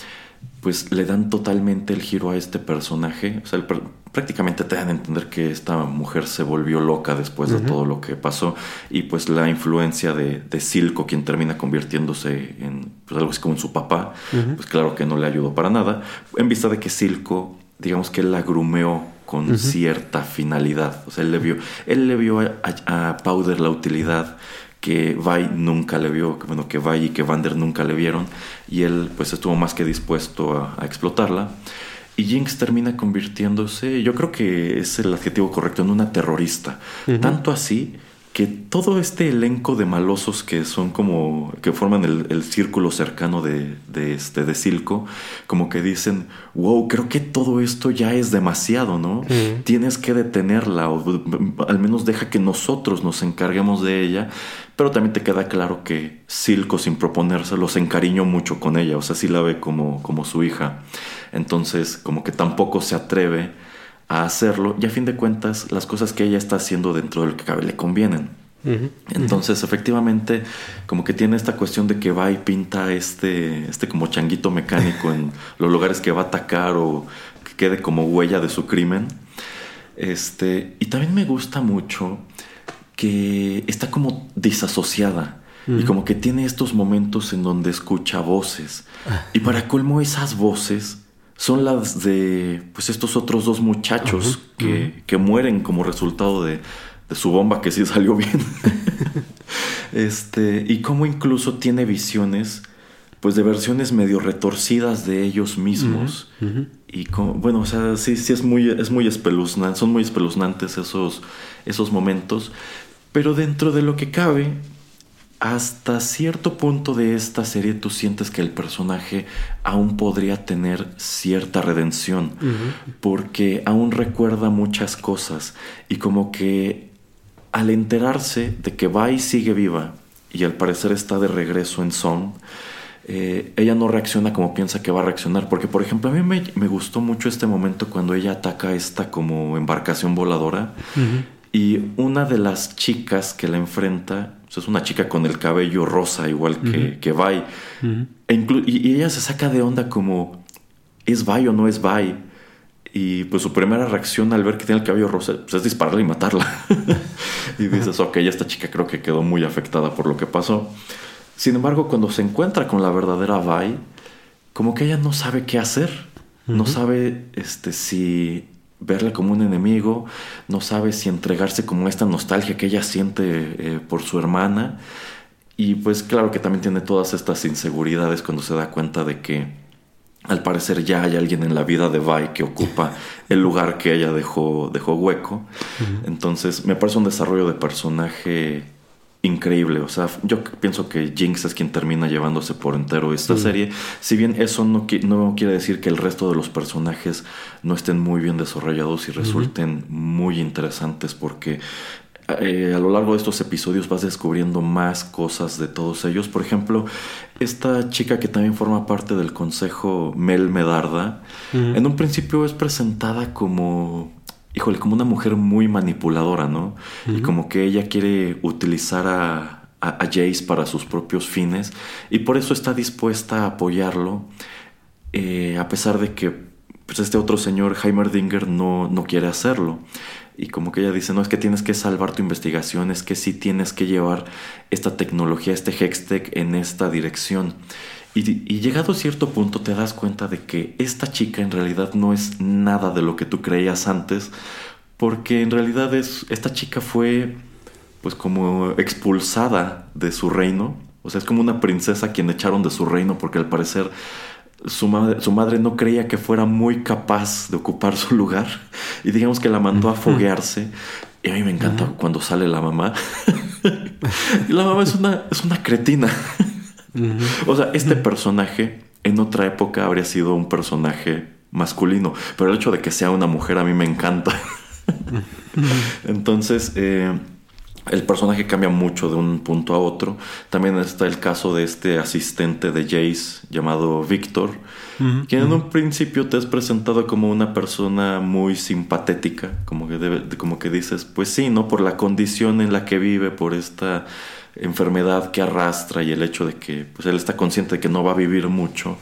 pues le dan totalmente el giro a este personaje. O sea, el per- prácticamente te dan a entender que esta mujer se volvió loca después de todo lo que pasó. Y pues la influencia de, de Silco, quien termina convirtiéndose en pues, algo así como en su papá, pues claro que no le ayudó para nada. En vista de que Silco, digamos que él la grumeó con cierta finalidad. O sea, él le vio, él le vio a, a- a Powder la utilidad que Vi nunca le vio, que, bueno, que Vi y que Vander nunca le vieron, y él pues estuvo más que dispuesto a, a explotarla. Y Jinx termina convirtiéndose, yo creo que es el adjetivo correcto, en una terrorista. Tanto así que todo este elenco de malosos que son como, que forman el, el círculo cercano de, de, este, de Silco, como que dicen, wow, creo que todo esto ya es demasiado, ¿no? Tienes que detenerla o al menos deja que nosotros nos encarguemos de ella. Pero también te queda claro que Silco, sin proponérselo, se encariñó mucho con ella, o sea, sí la ve como, como su hija. Entonces, como que tampoco se atreve a hacerlo y a fin de cuentas las cosas que ella está haciendo dentro del que cabe le convienen. Entonces, efectivamente, como que tiene esta cuestión de que va y pinta este, este como changuito mecánico en los lugares que va a atacar o que quede como huella de su crimen. Este, y también me gusta mucho que está como disasociada y como que tiene estos momentos en donde escucha voces. Y para colmo esas voces son las de pues estos otros dos muchachos que, que mueren como resultado de, de su bomba que sí salió bien. este, y como incluso tiene visiones pues de versiones medio retorcidas de ellos mismos. Y como, bueno, o sea, sí, sí es muy, es muy espeluznante, son muy espeluznantes esos, esos momentos. Pero dentro de lo que cabe, hasta cierto punto de esta serie tú sientes que el personaje aún podría tener cierta redención, porque aún recuerda muchas cosas y como que al enterarse de que Vi sigue viva y al parecer está de regreso en Song, eh, ella no reacciona como piensa que va a reaccionar. Porque, por ejemplo, a mí me, me gustó mucho este momento cuando ella ataca esta como embarcación voladora. Y una de las chicas que la enfrenta O sea, es una chica con el cabello rosa, igual que, que Vi. E y, y ella se saca de onda como, ¿es Vi o no es Vi? Y pues su primera reacción al ver que tiene el cabello rosa pues, es dispararle y matarla. y dices, ok, esta chica creo que quedó muy afectada por lo que pasó. Sin embargo, cuando se encuentra con la verdadera Vi, como que ella no sabe qué hacer. No sabe este, si verla como un enemigo, no sabe si entregarse como esta nostalgia que ella siente eh, por su hermana. Y pues claro que también tiene todas estas inseguridades cuando se da cuenta de que al parecer ya hay alguien en la vida de Vi que ocupa el lugar que ella dejó, dejó hueco. Entonces me parece un desarrollo de personaje increíble. O sea, yo pienso que Jinx es quien termina llevándose por entero esta serie. Si bien eso no, qui- no quiere decir que el resto de los personajes no estén muy bien desarrollados y resulten muy interesantes porque eh, a lo largo de estos episodios vas descubriendo más cosas de todos ellos. Por ejemplo, esta chica que también forma parte del consejo, Mel Medarda, en un principio es presentada como, híjole, como una mujer muy manipuladora, ¿no? Y como que ella quiere utilizar a, a, a Jace para sus propios fines y por eso está dispuesta a apoyarlo, eh, a pesar de que pues, este otro señor, Heimerdinger, no, no quiere hacerlo. Y como que ella dice, no, es que tienes que salvar tu investigación, es que sí tienes que llevar esta tecnología, este Hextech en esta dirección. Y, y llegado a cierto punto te das cuenta de que esta chica en realidad no es nada de lo que tú creías antes, porque en realidad es, esta chica fue pues como expulsada de su reino. O sea, es como una princesa a quien echaron de su reino porque al parecer su madre, su madre no creía que fuera muy capaz de ocupar su lugar y digamos que la mandó a foguearse. Y a mí me encanta cuando sale la mamá. y la mamá es una, es una cretina. O sea, este personaje en otra época habría sido un personaje masculino, pero el hecho de que sea una mujer a mí me encanta. Entonces, eh, el personaje cambia mucho de un punto a otro. También está el caso de este asistente de Jace llamado Víctor, quien en un principio te es presentado como una persona muy simpatética, como que, debe- como que dices, pues sí, ¿no? Por la condición en la que vive, por esta enfermedad que arrastra y el hecho de que pues, él está consciente de que no va a vivir mucho,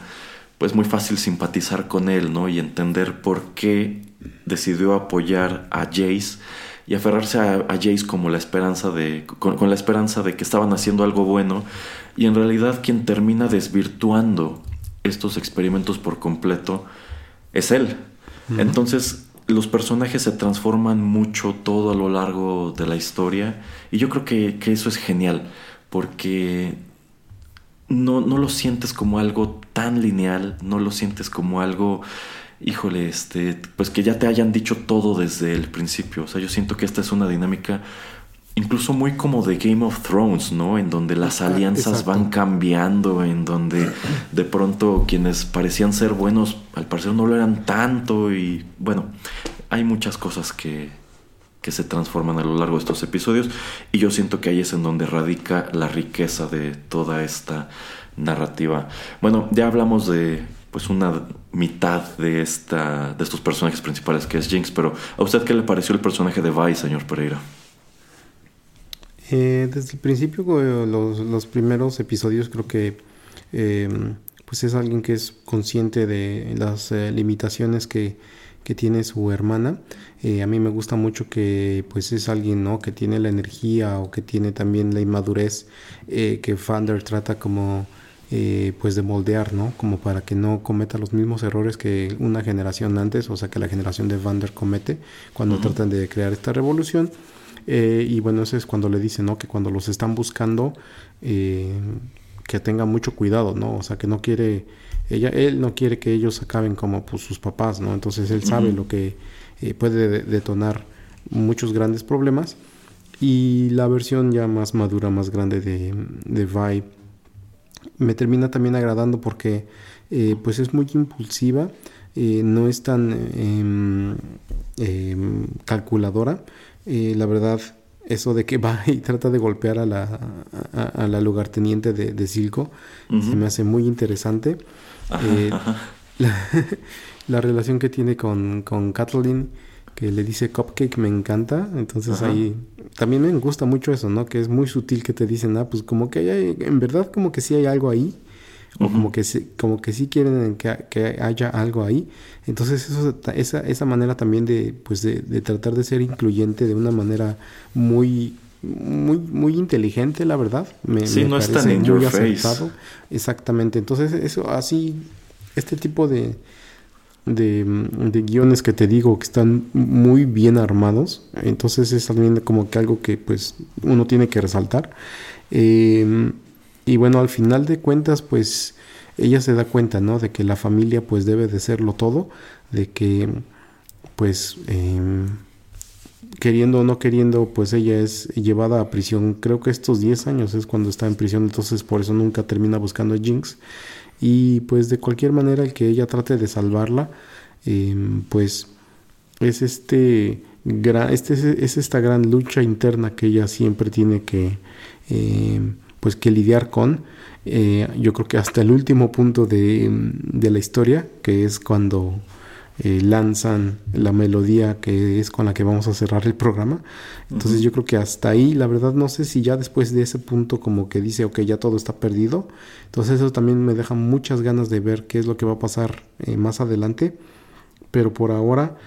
pues muy fácil simpatizar con él, ¿no? Y entender por qué decidió apoyar a Jace y aferrarse a, a Jace como la esperanza de, con, con la esperanza de que estaban haciendo algo bueno y en realidad quien termina desvirtuando estos experimentos por completo es él. Entonces los personajes se transforman mucho todo a lo largo de la historia y yo creo que, que eso es genial porque no, no lo sientes como algo tan lineal, no lo sientes como algo, híjole, este, pues que ya te hayan dicho todo desde el principio. O sea, yo siento que esta es una dinámica incluso muy como de Game of Thrones, ¿no? En donde las alianzas exacto. van cambiando, en donde de pronto quienes parecían ser buenos, al parecer no lo eran tanto y bueno, hay muchas cosas que, que se transforman a lo largo de estos episodios y yo siento que ahí es en donde radica la riqueza de toda esta narrativa. Bueno, ya hablamos de pues una mitad de esta de estos personajes principales que es Jinx, pero ¿a usted qué le pareció el personaje de Vi, señor Pereira? Eh, desde el principio, los, los primeros episodios, creo que eh, pues es alguien que es consciente de las eh, limitaciones que, que tiene su hermana. Eh, a mí me gusta mucho que pues es alguien ¿no? que tiene la energía o que tiene también la inmadurez eh, que Fander trata como eh, pues de moldear, ¿no? Como para que no cometa los mismos errores que una generación antes, o sea que la generación de Vander comete cuando tratan de crear esta revolución. Eh, y bueno, eso es cuando le dicen, ¿no? Que cuando los están buscando, eh, que tenga mucho cuidado, ¿no? O sea, que no quiere, ella, él no quiere que ellos acaben como pues, sus papás, ¿no? Entonces él sabe lo que eh, puede de- detonar muchos grandes problemas. Y la versión ya más madura, más grande de, de Vi, me termina también agradando porque eh, pues es muy impulsiva, no es tan em, em, calculadora. Eh, la verdad, eso de que va y trata de golpear a la, a, a la lugarteniente de, de Silco se me hace muy interesante. Eh, La, la relación que tiene con, con Kathleen, que le dice cupcake me encanta. Entonces Ajá. ahí también me gusta mucho eso, ¿no? Que es muy sutil que te dicen, ah, pues como que hay, en verdad como que sí hay algo ahí. O como que como que sí quieren que, que haya algo ahí. Entonces eso, esa, esa manera también de, pues de, de tratar de ser incluyente de una manera muy, muy, muy inteligente, la verdad. Me, Sí, me no es tan muy face. Exactamente. Entonces eso así, este tipo de, de, de guiones que te digo que están muy bien armados. Entonces es también como que algo que pues uno tiene que resaltar. Eh, y bueno, al final de cuentas pues ella se da cuenta, ¿no? De que la familia pues debe de serlo todo, de que pues em, queriendo o no queriendo pues ella es llevada a prisión. Creo que estos 10 años es cuando está en prisión, entonces por eso nunca termina buscando a Jinx. Y pues de cualquier manera el que ella trate de salvarla, em, pues es este, este es, es esta gran lucha interna que ella siempre tiene que em, pues que lidiar con. Eh, yo creo que hasta el último punto de, de la historia, que es cuando eh, lanzan la melodía que es con la que vamos a cerrar el programa. Entonces yo creo que hasta ahí, la verdad no sé si ya después de ese punto como que dice, ok, ya todo está perdido. Entonces eso también me deja muchas ganas de ver qué es lo que va a pasar eh, más adelante. Pero por ahora,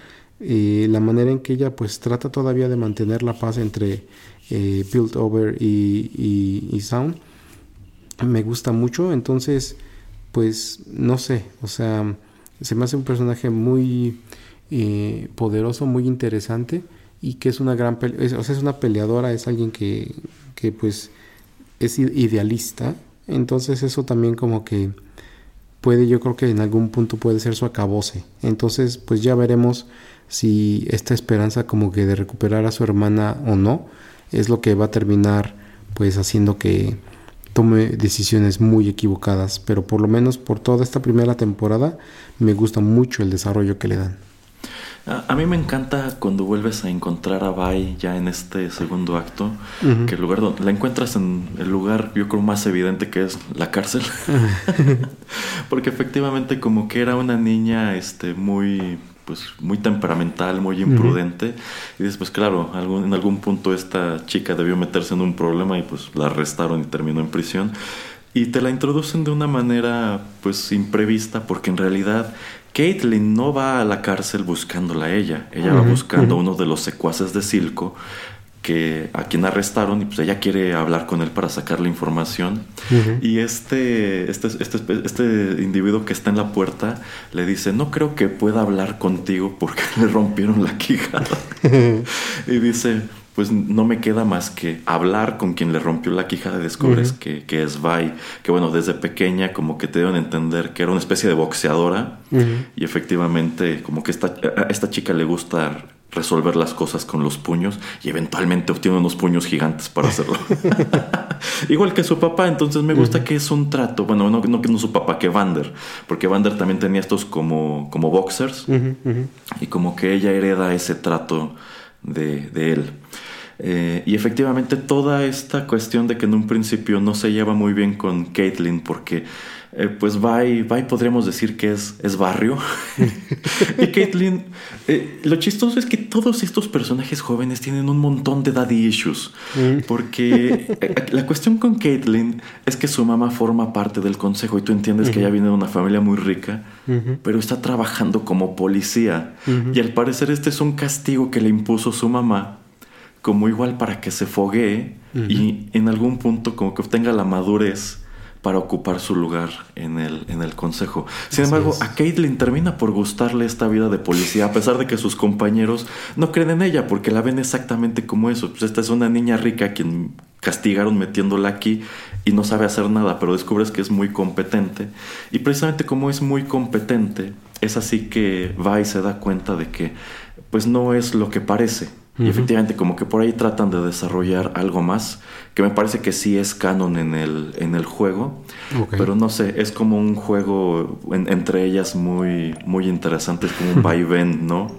eh, la manera en que ella pues trata todavía de mantener la paz entre eh, Piltover y, y, Sound, me gusta mucho. Entonces, pues no sé, o sea, se me hace un personaje muy eh, poderoso, muy interesante y que es una gran, es, o sea, es una peleadora, es alguien que, que pues es idealista. Entonces eso también como que puede, yo creo que en algún punto puede ser su acabose. Entonces, pues ya veremos si esta esperanza como que de recuperar a su hermana o no es lo que va a terminar pues haciendo que tome decisiones muy equivocadas, pero por lo menos por toda esta primera temporada me gusta mucho el desarrollo que le dan. A, a mí me encanta cuando vuelves a encontrar a Bai ya en este segundo acto, Ujú. que el lugar donde la encuentras en el lugar yo creo más evidente que es la cárcel. Porque efectivamente como que era una niña este muy pues muy temperamental, muy imprudente. Y después claro, algún, en algún punto esta chica debió meterse en un problema y pues la arrestaron y terminó en prisión. Y te la introducen de una manera pues imprevista porque en realidad Caitlyn no va a la cárcel buscándola a ella, ella va buscando a uno de los secuaces de Silco que a quien arrestaron y pues ella quiere hablar con él para sacarle información Ujú. y este, este, este, este individuo que está en la puerta le dice no creo que pueda hablar contigo porque le rompieron la quijada y dice pues no me queda más que hablar con quien le rompió la quijada y descubres Ujú. que, que es Vi, que bueno, desde pequeña como que te deben entender que era una especie de boxeadora Ujú. y efectivamente como que esta, a esta chica le gusta resolver las cosas con los puños y eventualmente obtiene unos puños gigantes para hacerlo. Igual que su papá, entonces me gusta que es un trato, bueno, no, no que no su papá, que Vander, porque Vander también tenía estos como, como boxers y como que ella hereda ese trato de, de él. Eh, y efectivamente toda esta cuestión de que en un principio no se lleva muy bien con Caitlyn porque eh, pues Vi, Vi podríamos decir que es, es barrio. y Caitlyn, eh, lo chistoso es que todos estos personajes jóvenes tienen un montón de daddy issues. Porque eh, la cuestión con Caitlyn es que su mamá forma parte del consejo y tú entiendes que ella viene de una familia muy rica, pero está trabajando como policía. Y al parecer este es un castigo que le impuso su mamá, como igual para que se foguee y en algún punto como que obtenga la madurez para ocupar su lugar en el, en el consejo. Sin Así embargo, es. a Caitlyn termina por gustarle esta vida de policía, a pesar de que sus compañeros no creen en ella, porque la ven exactamente como eso. Pues esta es una niña rica a quien castigaron metiéndola aquí y no sabe hacer nada, pero descubres que es muy competente. Y precisamente como es muy competente, es así que va y se da cuenta de que pues no es lo que parece. Y efectivamente como que por ahí tratan de desarrollar algo más, que me parece que sí es canon en el, en el juego, pero no sé, es como un juego en- entre ellas muy, muy interesante, es como un vaivén, ¿no?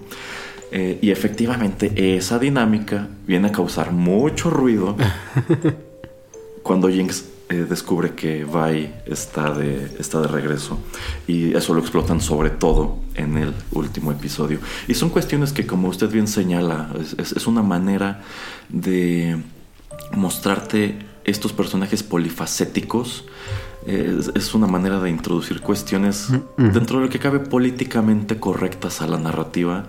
Eh, y efectivamente esa dinámica viene a causar mucho ruido cuando Jinx eh, descubre que Vi está de, está de regreso y eso lo explotan sobre todo en el último episodio. Y son cuestiones que como usted bien señala, es, es- es una manera de mostrarte estos personajes polifacéticos. Es, es una manera de introducir cuestiones dentro de lo que cabe políticamente correctas a la narrativa,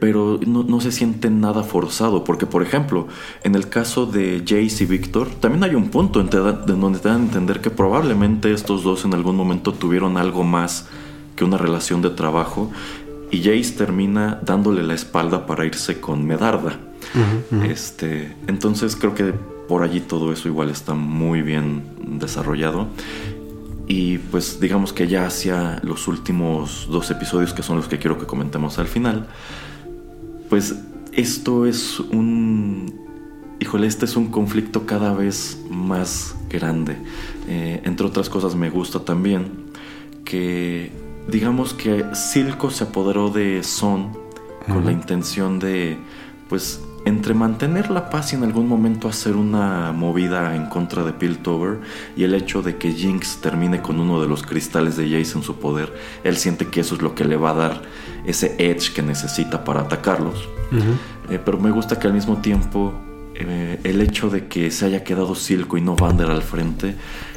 pero no, no se siente nada forzado, porque por ejemplo, en el caso de Jace y Victor, también hay un punto en donde te dan a entender que probablemente estos dos en algún momento tuvieron algo más que una relación de trabajo, y Jace termina dándole la espalda para irse con Medarda. Este, entonces creo que por allí todo eso igual está muy bien desarrollado. Y pues digamos que ya hacia los últimos dos episodios, que son los que quiero que comentemos al final, pues esto es un... Híjole, este es un conflicto cada vez más grande. Eh, entre otras cosas me gusta también que digamos que Silco se apoderó de Son con la intención de pues entre mantener la paz y en algún momento hacer una movida en contra de Piltover y el hecho de que Jinx termine con uno de los cristales de Jace en su poder, él siente que eso es lo que le va a dar ese edge que necesita para atacarlos. Eh, pero me gusta que al mismo tiempo eh, el hecho de que se haya quedado Silco y no Vander al frente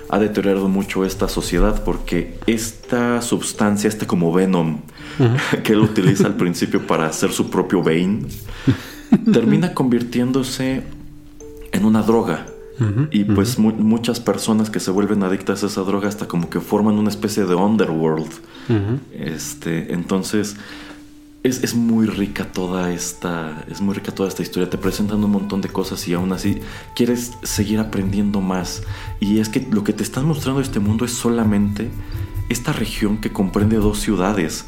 ha deteriorado mucho esta sociedad porque esta sustancia, este como Venom que él utiliza al principio para hacer su propio Bane, termina convirtiéndose en una droga. y pues mu- muchas personas que se vuelven adictas a esa droga hasta como que forman una especie de underworld. Este, entonces es, es muy rica toda esta es muy rica toda esta historia. Te presentan un montón de cosas y aún así quieres seguir aprendiendo más. Y es que lo que te están mostrando este mundo es solamente esta región que comprende dos ciudades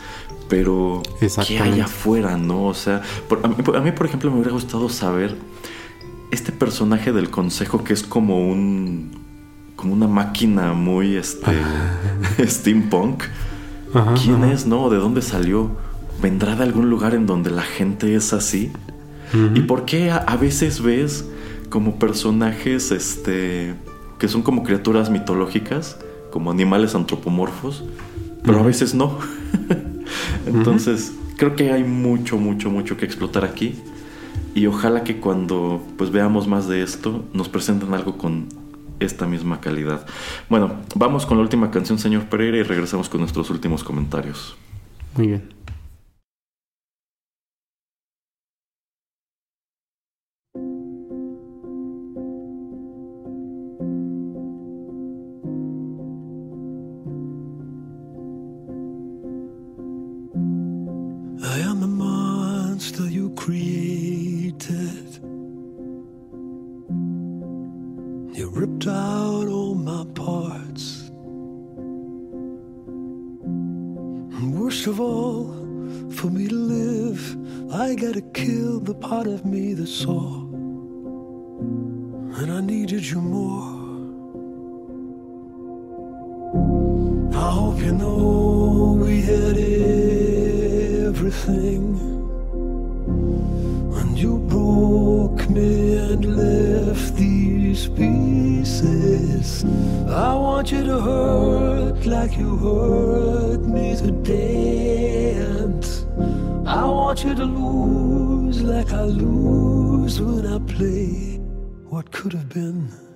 pero qué hay afuera no o sea por- a, mí, a mí, por ejemplo me hubiera gustado saber este personaje del consejo que es como un como una máquina muy este steampunk Ajá, ¿Quién ajá. es, no? ¿De dónde salió? ¿Vendrá de algún lugar en donde la gente es así? ¿Y por qué a, a veces ves como personajes este que son como criaturas mitológicas, como animales antropomorfos, pero a veces no? Entonces, creo que hay mucho, mucho, mucho que explotar aquí. Y ojalá que cuando pues veamos más de esto, nos presenten algo con esta misma calidad. Bueno, vamos con la última canción, señor Pereira, y regresamos con nuestros últimos comentarios. Muy bien. Created. You ripped out all my parts. And worst of all, for me to live, I gotta kill the part of me that saw. And I needed you more. I hope you know we had everything. You broke me and left these pieces. I want you to hurt like you hurt me today. And I want you to lose like I lose when I play what could have been.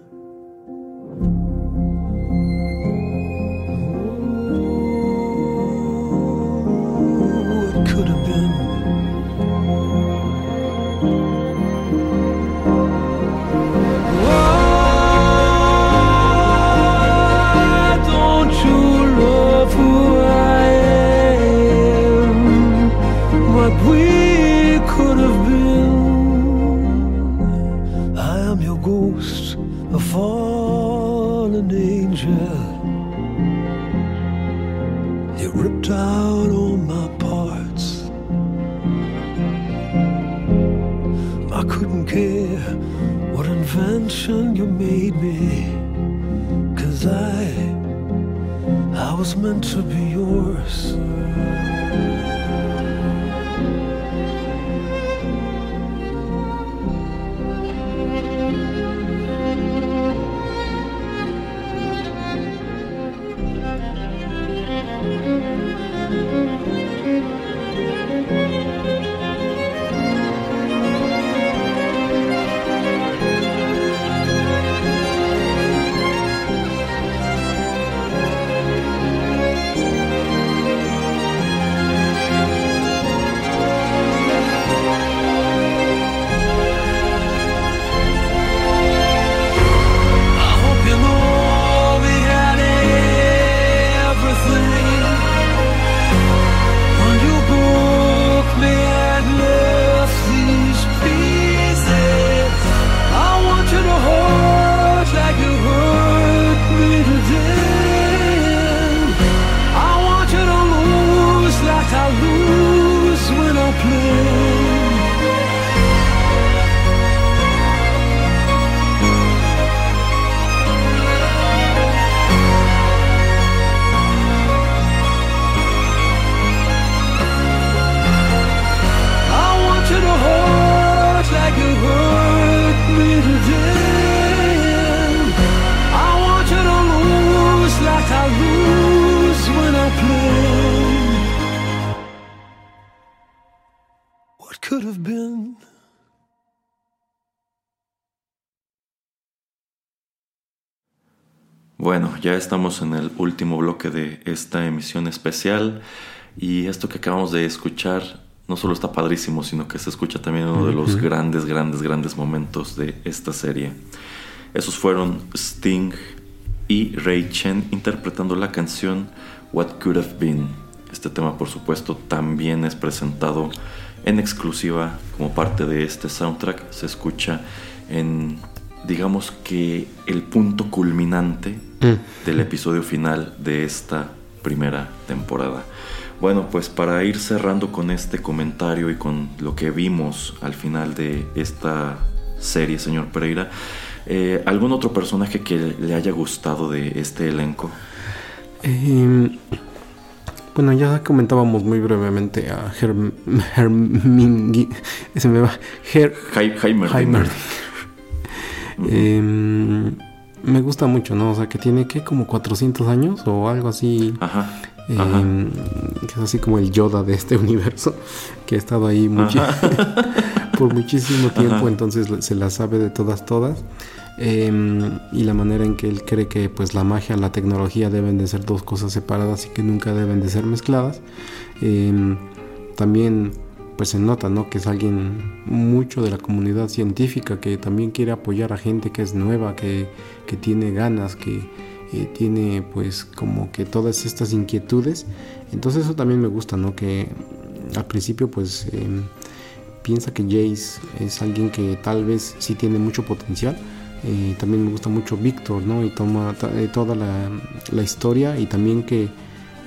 Estamos en el último bloque de esta emisión especial y esto que acabamos de escuchar no solo está padrísimo, sino que se escucha también uno de los grandes, grandes, grandes momentos de esta serie. Esos fueron Sting y Ray Chen interpretando la canción What Could Have Been. Este tema, por supuesto, también es presentado en exclusiva como parte de este soundtrack. Se escucha en, digamos que, el punto culminante del episodio final de esta primera temporada. Bueno, pues para ir cerrando con este comentario y con lo que vimos al final de esta serie, señor Pereira, eh, ¿algún otro personaje que le haya gustado de este elenco? Eh, bueno, ya comentábamos muy brevemente a Herm, Hermingi- se me va, Her, Hei- Heimerdinger. Heimerdinger. Eh, me gusta mucho, ¿no? O sea, que tiene que como 400 años o algo así. Ajá. eh, Ajá. que es así como el Yoda de este universo, que ha estado ahí por muchísimo tiempo, Ajá. entonces se la sabe de todas, todas. Eh, y la manera en que él cree que pues la magia, la tecnología deben de ser dos cosas separadas y que nunca deben de ser mezcladas. Eh, también pues se nota, ¿no? Que es alguien mucho de la comunidad científica que también quiere apoyar a gente que es nueva, que, que tiene ganas, que eh, tiene pues como que todas estas inquietudes. Entonces eso también me gusta, ¿no? Que al principio pues eh, piensa que Jace es alguien que tal vez sí tiene mucho potencial. Eh, también me gusta mucho Víctor, ¿no? Y toma eh, toda la, la historia y también que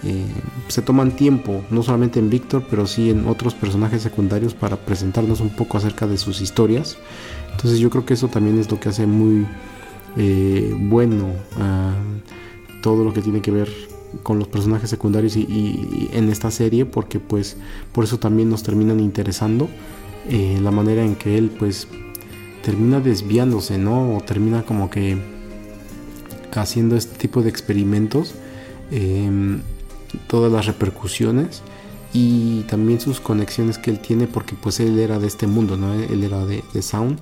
eh, se toman tiempo, no solamente en Víctor, pero sí en otros personajes secundarios para presentarnos un poco acerca de sus historias. Entonces yo creo que eso también es lo que hace muy eh, bueno ah, todo lo que tiene que ver con los personajes secundarios y, en esta serie, porque pues por eso también nos terminan interesando eh, la manera en que él pues termina desviándose, ¿no? O termina como que haciendo este tipo de experimentos, em, todas las repercusiones y también sus conexiones que él tiene porque pues él era de este mundo, ¿no? Él era de, Sound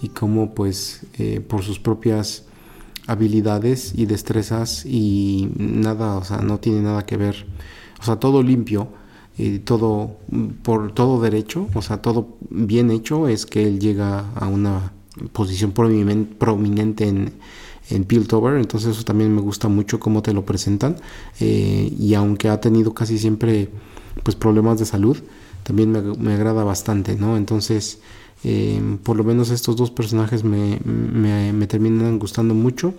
y cómo pues eh, por sus propias habilidades y destrezas y nada, o sea, no tiene nada que ver, o sea, todo limpio, y todo mm, por todo derecho, o sea, todo bien hecho es que él llega a una posición prominente en, en Piltover, entonces eso también me gusta mucho cómo te lo presentan eh, y aunque ha tenido casi siempre pues problemas de salud, también me, agrada bastante, ¿no? Entonces, eh, por lo menos estos dos personajes me, me- me terminan gustando mucho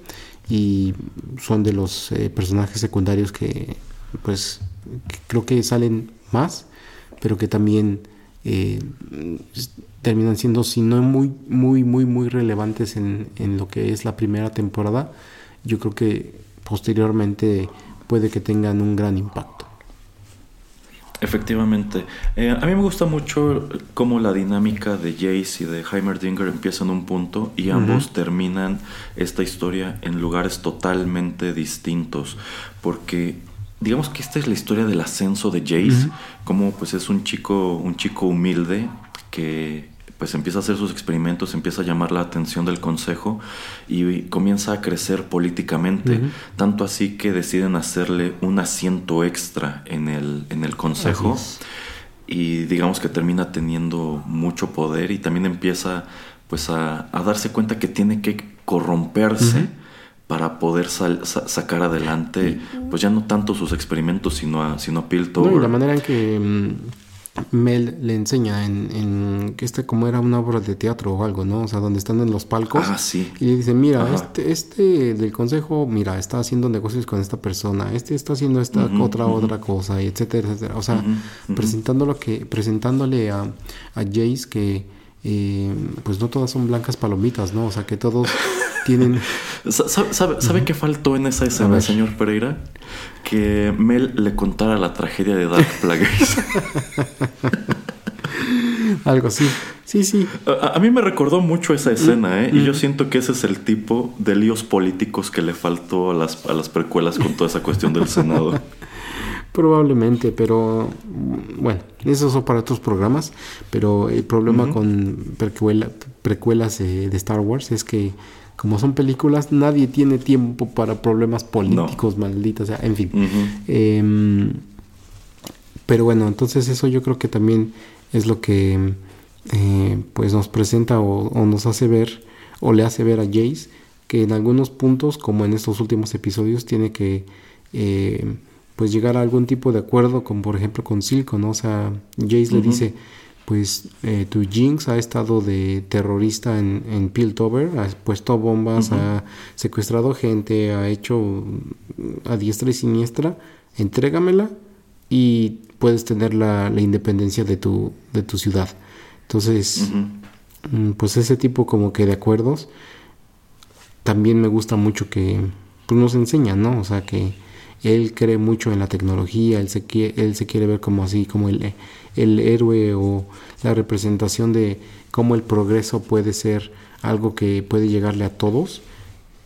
y son de los eh, personajes secundarios que pues que creo que salen más, pero que también eh, terminan siendo, si no muy, muy, muy, muy relevantes en, en lo que es la primera temporada, yo creo que posteriormente puede que tengan un gran impacto. Efectivamente. Eh, a mí me gusta mucho cómo la dinámica de Jace y de Heimerdinger empieza en un punto y ambos terminan esta historia en lugares totalmente distintos. Porque digamos que esta es la historia del ascenso de Jace, como pues es un chico, un chico humilde que pues empieza a hacer sus experimentos, empieza a llamar la atención del consejo y comienza a crecer políticamente, tanto así que deciden hacerle un asiento extra en el, en el consejo. Y digamos que termina teniendo mucho poder y también empieza pues a, a darse cuenta que tiene que corromperse para poder sal- sa- sacar adelante pues ya no tanto sus experimentos sino a, sino a Piltover. la manera en que mm, Mel le enseña en, en que este como era una obra de teatro o algo, ¿no? O sea, donde están en los palcos. Ah, sí. Y le dice, mira, Ajá. este, este del consejo, mira, está haciendo negocios con esta persona, este está haciendo esta otra otra cosa, y etcétera, etcétera. O sea, ujú. presentando lo que, presentándole a, a Jace que eh, pues no todas son blancas palomitas, ¿no? O sea que todos tienen Sa- sa- ¿Sabe, sabe qué faltó en esa escena, señor Pereira? Que Mel le contara la tragedia de Dark Plagueis. algo así. Sí, sí. a, a mí me recordó mucho esa escena, ¿eh? Y yo siento que ese es el tipo de líos políticos que le faltó a las, a las precuelas con toda esa cuestión del Senado. Probablemente, pero mm, bueno, esos son para otros programas. Pero el problema con precuela- precuelas eh, de Star Wars es que, como son películas, nadie tiene tiempo para problemas políticos, malditos. O sea, en fin. Em, pero bueno, entonces eso yo creo que también es lo que eh, pues nos presenta o, o nos hace ver o le hace ver a Jace que en algunos puntos, como en estos últimos episodios, tiene que eh, pues llegar a algún tipo de acuerdo, como por ejemplo con Silco, ¿no? O sea, Jace le dice, pues eh, tu Jinx ha estado de terrorista en, en Piltover, ha puesto bombas, ha secuestrado gente, ha hecho a diestra y siniestra, entrégamela y puedes tener la, la independencia de tu, de tu ciudad. Entonces, mm, pues ese tipo como que de acuerdos también me gusta mucho que pues, nos enseña, ¿no? O sea, que él cree mucho en la tecnología, él se quiere, él se quiere ver como así, como el, el héroe o la representación de cómo el progreso puede ser algo que puede llegarle a todos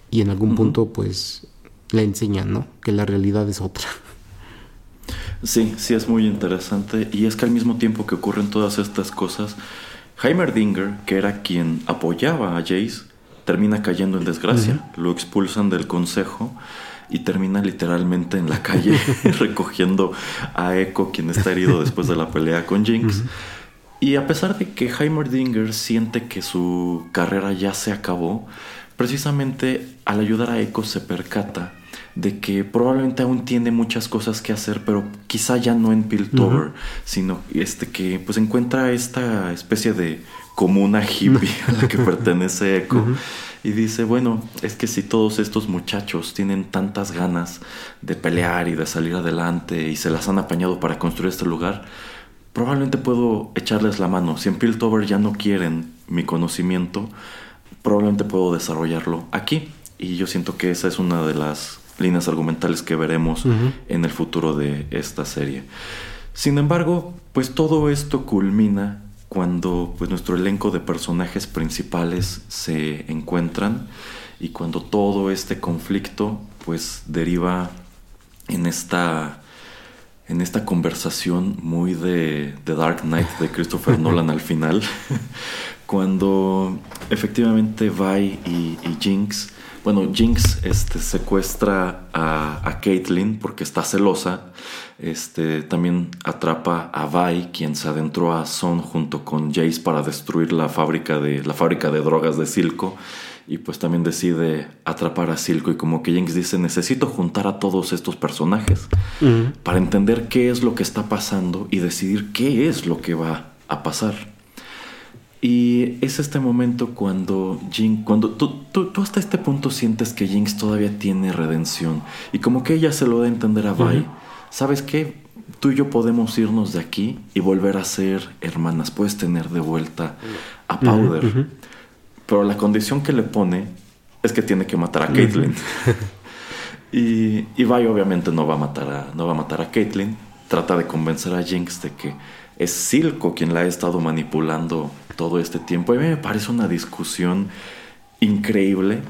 y en algún punto pues le enseñan, ¿no? Que la realidad es otra. Sí, sí es muy interesante. Y es que al mismo tiempo que ocurren todas estas cosas, Heimerdinger, que era quien apoyaba a Jace, termina cayendo en desgracia. Lo expulsan del consejo y termina literalmente en la calle recogiendo a Echo, quien está herido después de la pelea con Jinx. Y a pesar de que Heimerdinger siente que su carrera ya se acabó, precisamente al ayudar a Echo se percata de que probablemente aún tiene muchas cosas que hacer, pero quizá ya no en Piltover, sino este que pues encuentra esta especie de comuna hippie a la que pertenece Echo. Y dice, bueno, es que si todos estos muchachos tienen tantas ganas de pelear y de salir adelante y se las han apañado para construir este lugar, probablemente puedo echarles la mano. Si en Piltover ya no quieren mi conocimiento, probablemente puedo desarrollarlo aquí. Y yo siento que esa es una de las líneas argumentales que veremos en el futuro de esta serie. Sin embargo, pues todo esto culmina cuando pues nuestro elenco de personajes principales se encuentran y cuando todo este conflicto pues deriva en esta en esta conversación muy de, de Dark Knight de Christopher Nolan al final, cuando efectivamente Vi y, y Jinx, bueno, Jinx este, secuestra a, a Caitlyn porque está celosa, este, también atrapa a Vi, quien se adentró a Son junto con Jace para destruir la fábrica de, la fábrica de drogas de Silco. Y pues también decide atrapar a Silco y como que Jinx dice necesito juntar a todos estos personajes para entender qué es lo que está pasando y decidir qué es lo que va a pasar. Y es este momento cuando Jinx, cuando tú, tú, tú hasta este punto sientes que Jinx todavía tiene redención y como que ella se lo da a entender a Vi, ¿sabes qué? Tú y yo podemos irnos de aquí y volver a ser hermanas, puedes tener de vuelta a Powder. Pero la condición que le pone es que tiene que matar a Caitlyn. y, y Vi obviamente no va a matar a, no va a matar a Caitlyn. Trata de convencer a Jinx de que es Silco quien la ha estado manipulando todo este tiempo. A mí me parece una discusión increíble.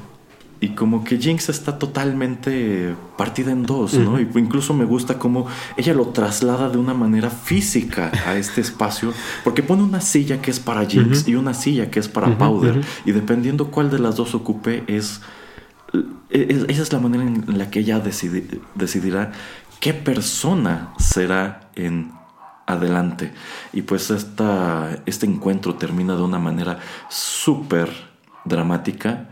Y como que Jinx está totalmente partida en dos, ¿no? Y incluso me gusta cómo ella lo traslada de una manera física a este espacio, porque pone una silla que es para Jinx y una silla que es para Powder. Y dependiendo cuál de las dos ocupe, es, es- esa es la manera en la que ella decidi- decidirá qué persona será en adelante. Y pues esta, este encuentro termina de una manera súper dramática.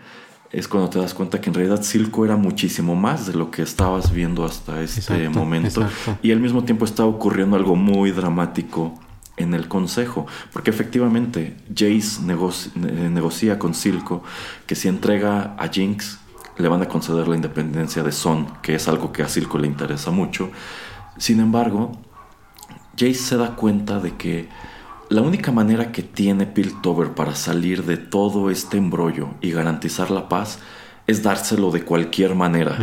Es cuando te das cuenta que en realidad Silco era muchísimo más de lo que estabas viendo hasta este Exacto, momento. exacto. Y al mismo tiempo está ocurriendo algo muy dramático en el consejo. Porque efectivamente Jace negoci- eh, negocia con Silco que si entrega a Jinx le van a conceder la independencia de Son, que es algo que a Silco le interesa mucho. Sin embargo, Jace se da cuenta de que la única manera que tiene Piltover para salir de todo este embrollo y garantizar la paz es dárselo de cualquier manera.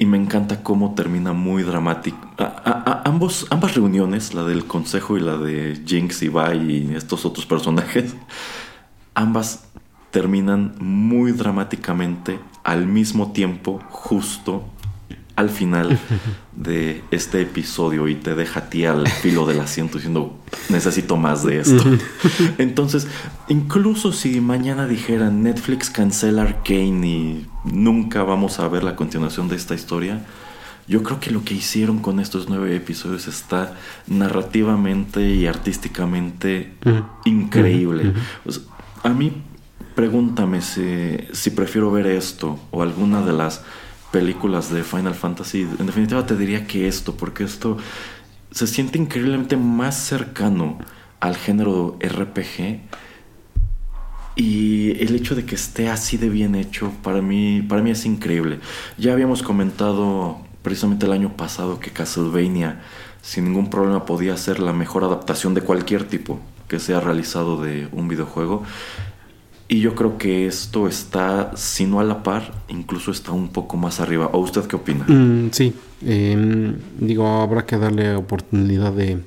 Y me encanta cómo termina muy dramático. A- a- a- ambos, ambas reuniones, la del consejo y la de Jinx y Vi y estos otros personajes, ambas terminan muy dramáticamente al mismo tiempo, justo al final de este episodio y te deja a ti al filo del asiento diciendo necesito más de esto. Entonces, incluso si mañana dijeran Netflix cancela Arcane y nunca vamos a ver la continuación de esta historia, yo creo que lo que hicieron con estos nueve episodios está narrativamente y artísticamente increíble. O sea, a mí, pregúntame si, si prefiero ver esto o alguna de las películas de Final Fantasy. En definitiva, te diría que esto, porque esto se siente increíblemente más cercano al género RPG. Y el hecho de que esté así de bien hecho, para mí, para mí es increíble. Ya habíamos comentado precisamente el año pasado que Castlevania sin ningún problema podía ser la mejor adaptación de cualquier tipo que sea realizado de un videojuego. Y yo creo que esto está, si no a la par, incluso está un poco más arriba. ¿O usted qué opina? Mm, sí, eh, digo, habrá que darle oportunidad de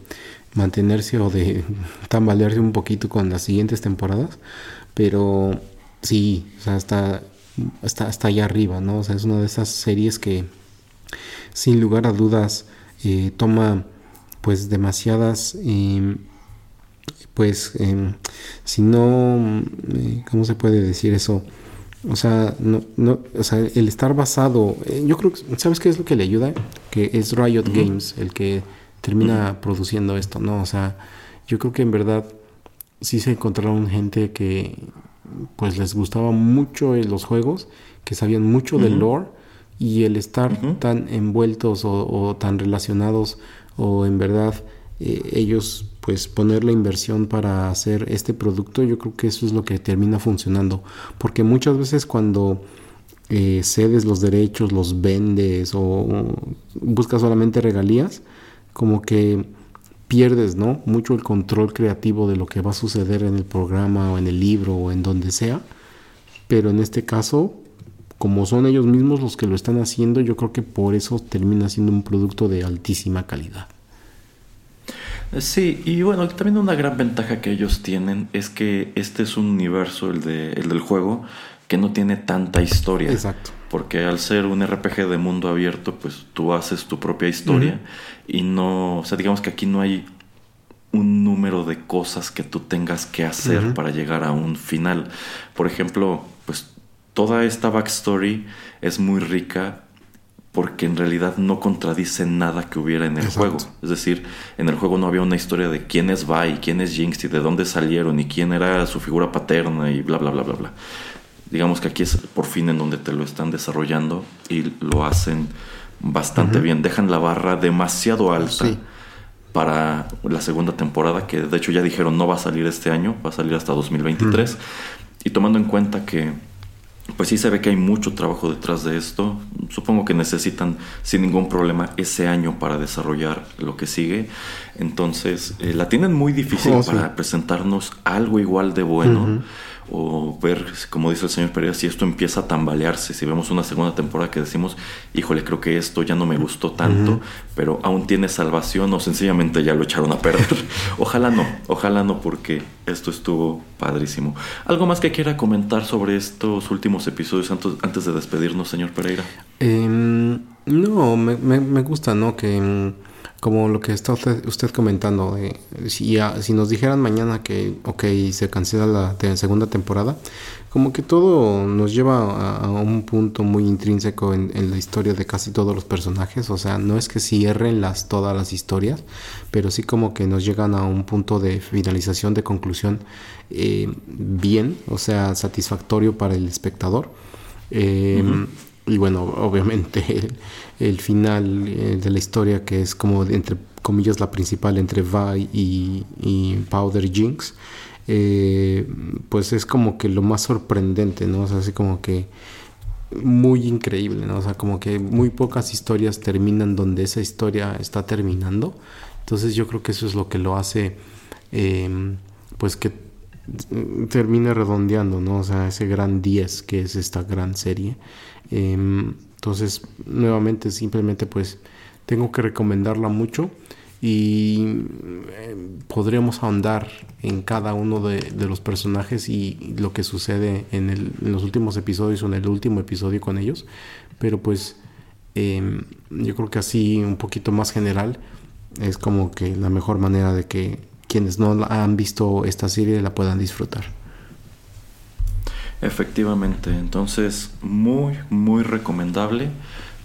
mantenerse o de tambalearse un poquito con las siguientes temporadas, pero sí, o sea, está, está, está allá arriba, ¿no? O sea, es una de esas series que, sin lugar a dudas, eh, toma pues demasiadas... eh, pues, eh, si no, eh, ¿cómo se puede decir eso? O sea, no, no, o sea, el estar basado, eh, yo creo que, ¿sabes qué es lo que le ayuda? Que es Riot Games el que termina produciendo esto, ¿no? O sea, yo creo que en verdad sí se encontraron gente que pues les gustaba mucho eh, los juegos, que sabían mucho del lore y el estar tan envueltos o, o tan relacionados o en verdad eh, ellos pues poner la inversión para hacer este producto, yo creo que eso es lo que termina funcionando. Porque muchas veces cuando eh, cedes los derechos, los vendes o buscas solamente regalías, como que pierdes, ¿no? Mucho el control creativo de lo que va a suceder en el programa o en el libro o en donde sea. Pero en este caso, como son ellos mismos los que lo están haciendo, yo creo que por eso termina siendo un producto de altísima calidad. Sí, y bueno, también una gran ventaja que ellos tienen es que este es un universo, el, de, el del juego, que no tiene tanta historia. Exacto. Porque al ser un RPG de mundo abierto, pues tú haces tu propia historia y no, o sea, digamos que aquí no hay un número de cosas que tú tengas que hacer para llegar a un final. Por ejemplo, pues toda esta backstory es muy rica porque en realidad no contradice nada que hubiera en el Exacto. juego. Es decir, en el juego no había una historia de quién es Vi, quién es Jinx y de dónde salieron y quién era su figura paterna y bla, bla, bla, bla, bla. Digamos que aquí es por fin en donde te lo están desarrollando y lo hacen bastante Ujú. bien. Dejan la barra demasiado alta Sí. para la segunda temporada, que de hecho ya dijeron no va a salir este año, va a salir hasta 2023. Y tomando en cuenta que pues sí se ve que hay mucho trabajo detrás de esto. Supongo que necesitan sin ningún problema ese año para desarrollar lo que sigue. Entonces, eh, la tienen muy difícil Oh, sí. para presentarnos algo igual de bueno. O ver, como dice el señor Pereira, si esto empieza a tambalearse. Si vemos una segunda temporada que decimos, híjole, creo que esto ya no me gustó tanto, pero aún tiene salvación o sencillamente ya lo echaron a perder. ojalá no, ojalá no, porque esto estuvo padrísimo. ¿Algo más que quiera comentar sobre estos últimos episodios antes, antes de despedirnos, señor Pereira? Em, no, me, me- me gusta, ¿no? Que como lo que está usted, usted comentando, eh, si, ya- si nos dijeran mañana que, ok, se cancela la te- segunda temporada, como que todo nos lleva a, a un punto muy intrínseco en, en la historia de casi todos los personajes, o sea, no es que cierren las, todas las historias, pero sí como que nos llegan a un punto de finalización, de conclusión eh, bien, o sea, satisfactorio para el espectador. Eh, Y bueno, obviamente el, final eh, de la historia que es como entre comillas la principal entre Vi y, Powder Jinx, eh, pues es como que lo más sorprendente, ¿no? O sea, así como que muy increíble, ¿no? O sea, como que muy pocas historias terminan donde esa historia está terminando. Entonces yo creo que eso es lo que lo hace, eh, pues que mm, termine redondeando, ¿no? O sea, ese gran 10 que es esta gran serie. Eh, entonces, nuevamente, simplemente pues tengo que recomendarla mucho y eh, podríamos ahondar en cada uno de, los personajes y lo que sucede en, el- en los últimos episodios o en el último episodio con ellos. Pero pues Em, yo creo que así un poquito más general es como que la mejor manera de que quienes no han visto esta serie la puedan disfrutar. Efectivamente, entonces muy, muy recomendable.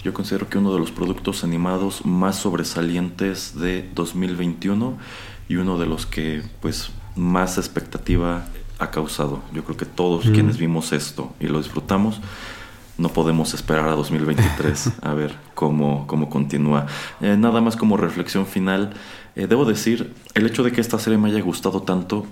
Yo considero que uno de los productos animados más sobresalientes de 2021 y uno de los que pues más expectativa ha causado. Yo creo que todos Mm. quienes vimos esto y lo disfrutamos, no podemos esperar a 2023 a ver cómo, cómo continúa. Eh, nada más como reflexión final, eh, debo decir, el hecho de que esta serie me haya gustado tanto,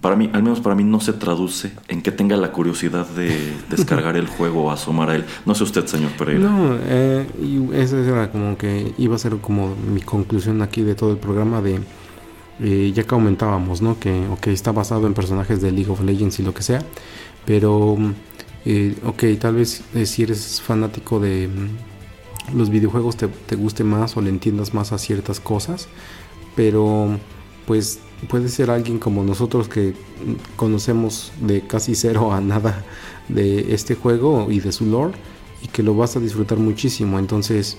para mí, al menos para mí, no se traduce en que tenga la curiosidad de descargar el juego o asomar a él. No sé usted, señor Pereira. No, eh, esa era como que iba a ser como mi conclusión aquí de todo el programa de eh, ya que aumentábamos, ¿no? Que ok, está basado en personajes de League of Legends y lo que sea, pero eh, ok, tal vez eh, si eres fanático de mm, los videojuegos te, te guste más o le entiendas más a ciertas cosas, pero pues puede ser alguien como nosotros que conocemos de casi cero a nada de este juego y de su lore y que lo vas a disfrutar muchísimo. Entonces,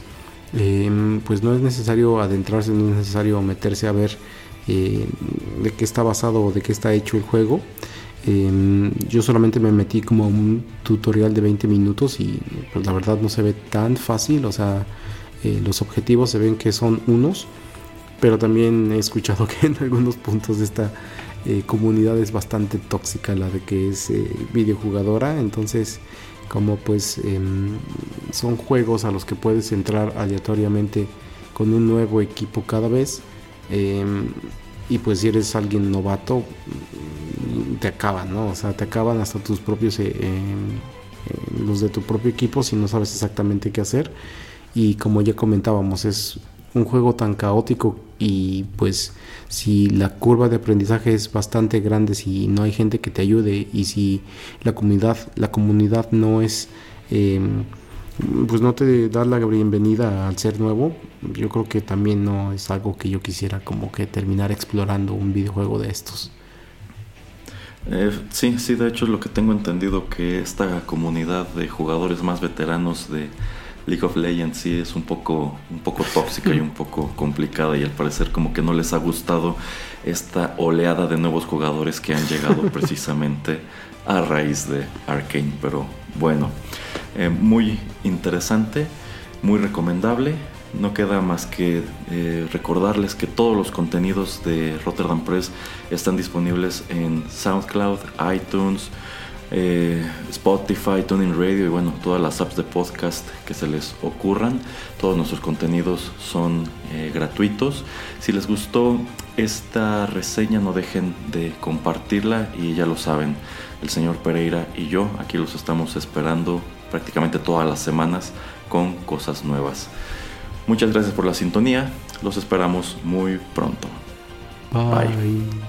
eh, pues no es necesario adentrarse, no es necesario meterse a ver eh, de qué está basado o de qué está hecho el juego. Eh, yo solamente me metí como un tutorial de 20 minutos y pues la verdad no se ve tan fácil, o sea, eh, los objetivos se ven que son unos, pero también he escuchado que en algunos puntos esta eh, comunidad es bastante tóxica, la de que es eh, videojugadora, entonces como pues em, son juegos a los que puedes entrar aleatoriamente con un nuevo equipo cada vez em, y pues si eres alguien novato mm, te acaban, ¿no? O sea, te acaban hasta tus propios, eh, em, eh, los de tu propio equipo si no sabes exactamente qué hacer y como ya comentábamos es un juego tan caótico y pues si la curva de aprendizaje es bastante grande si no hay gente que te ayude y si la comunidad la comunidad no es eh, pues no te da la bienvenida al ser nuevo yo creo que también no es algo que yo quisiera como que terminar explorando un videojuego de estos. Eh, sí, sí, de hecho es lo que tengo entendido que esta comunidad de jugadores más veteranos de League of Legends sí es un poco, un poco tóxica y un poco complicada y al parecer como que no les ha gustado esta oleada de nuevos jugadores que han llegado precisamente a raíz de Arkane. Pero bueno, eh, muy interesante, muy recomendable. No queda más que eh, recordarles que todos los contenidos de Rotterdam Press están disponibles en SoundCloud, iTunes, eh, Spotify, Tuning Radio y bueno, todas las apps de podcast que se les ocurran. Todos nuestros contenidos son eh, gratuitos. Si les gustó esta reseña, no dejen de compartirla y ya lo saben, el señor Pereira y yo aquí los estamos esperando prácticamente todas las semanas con cosas nuevas. Muchas gracias por la sintonía. Los esperamos muy pronto. Bye.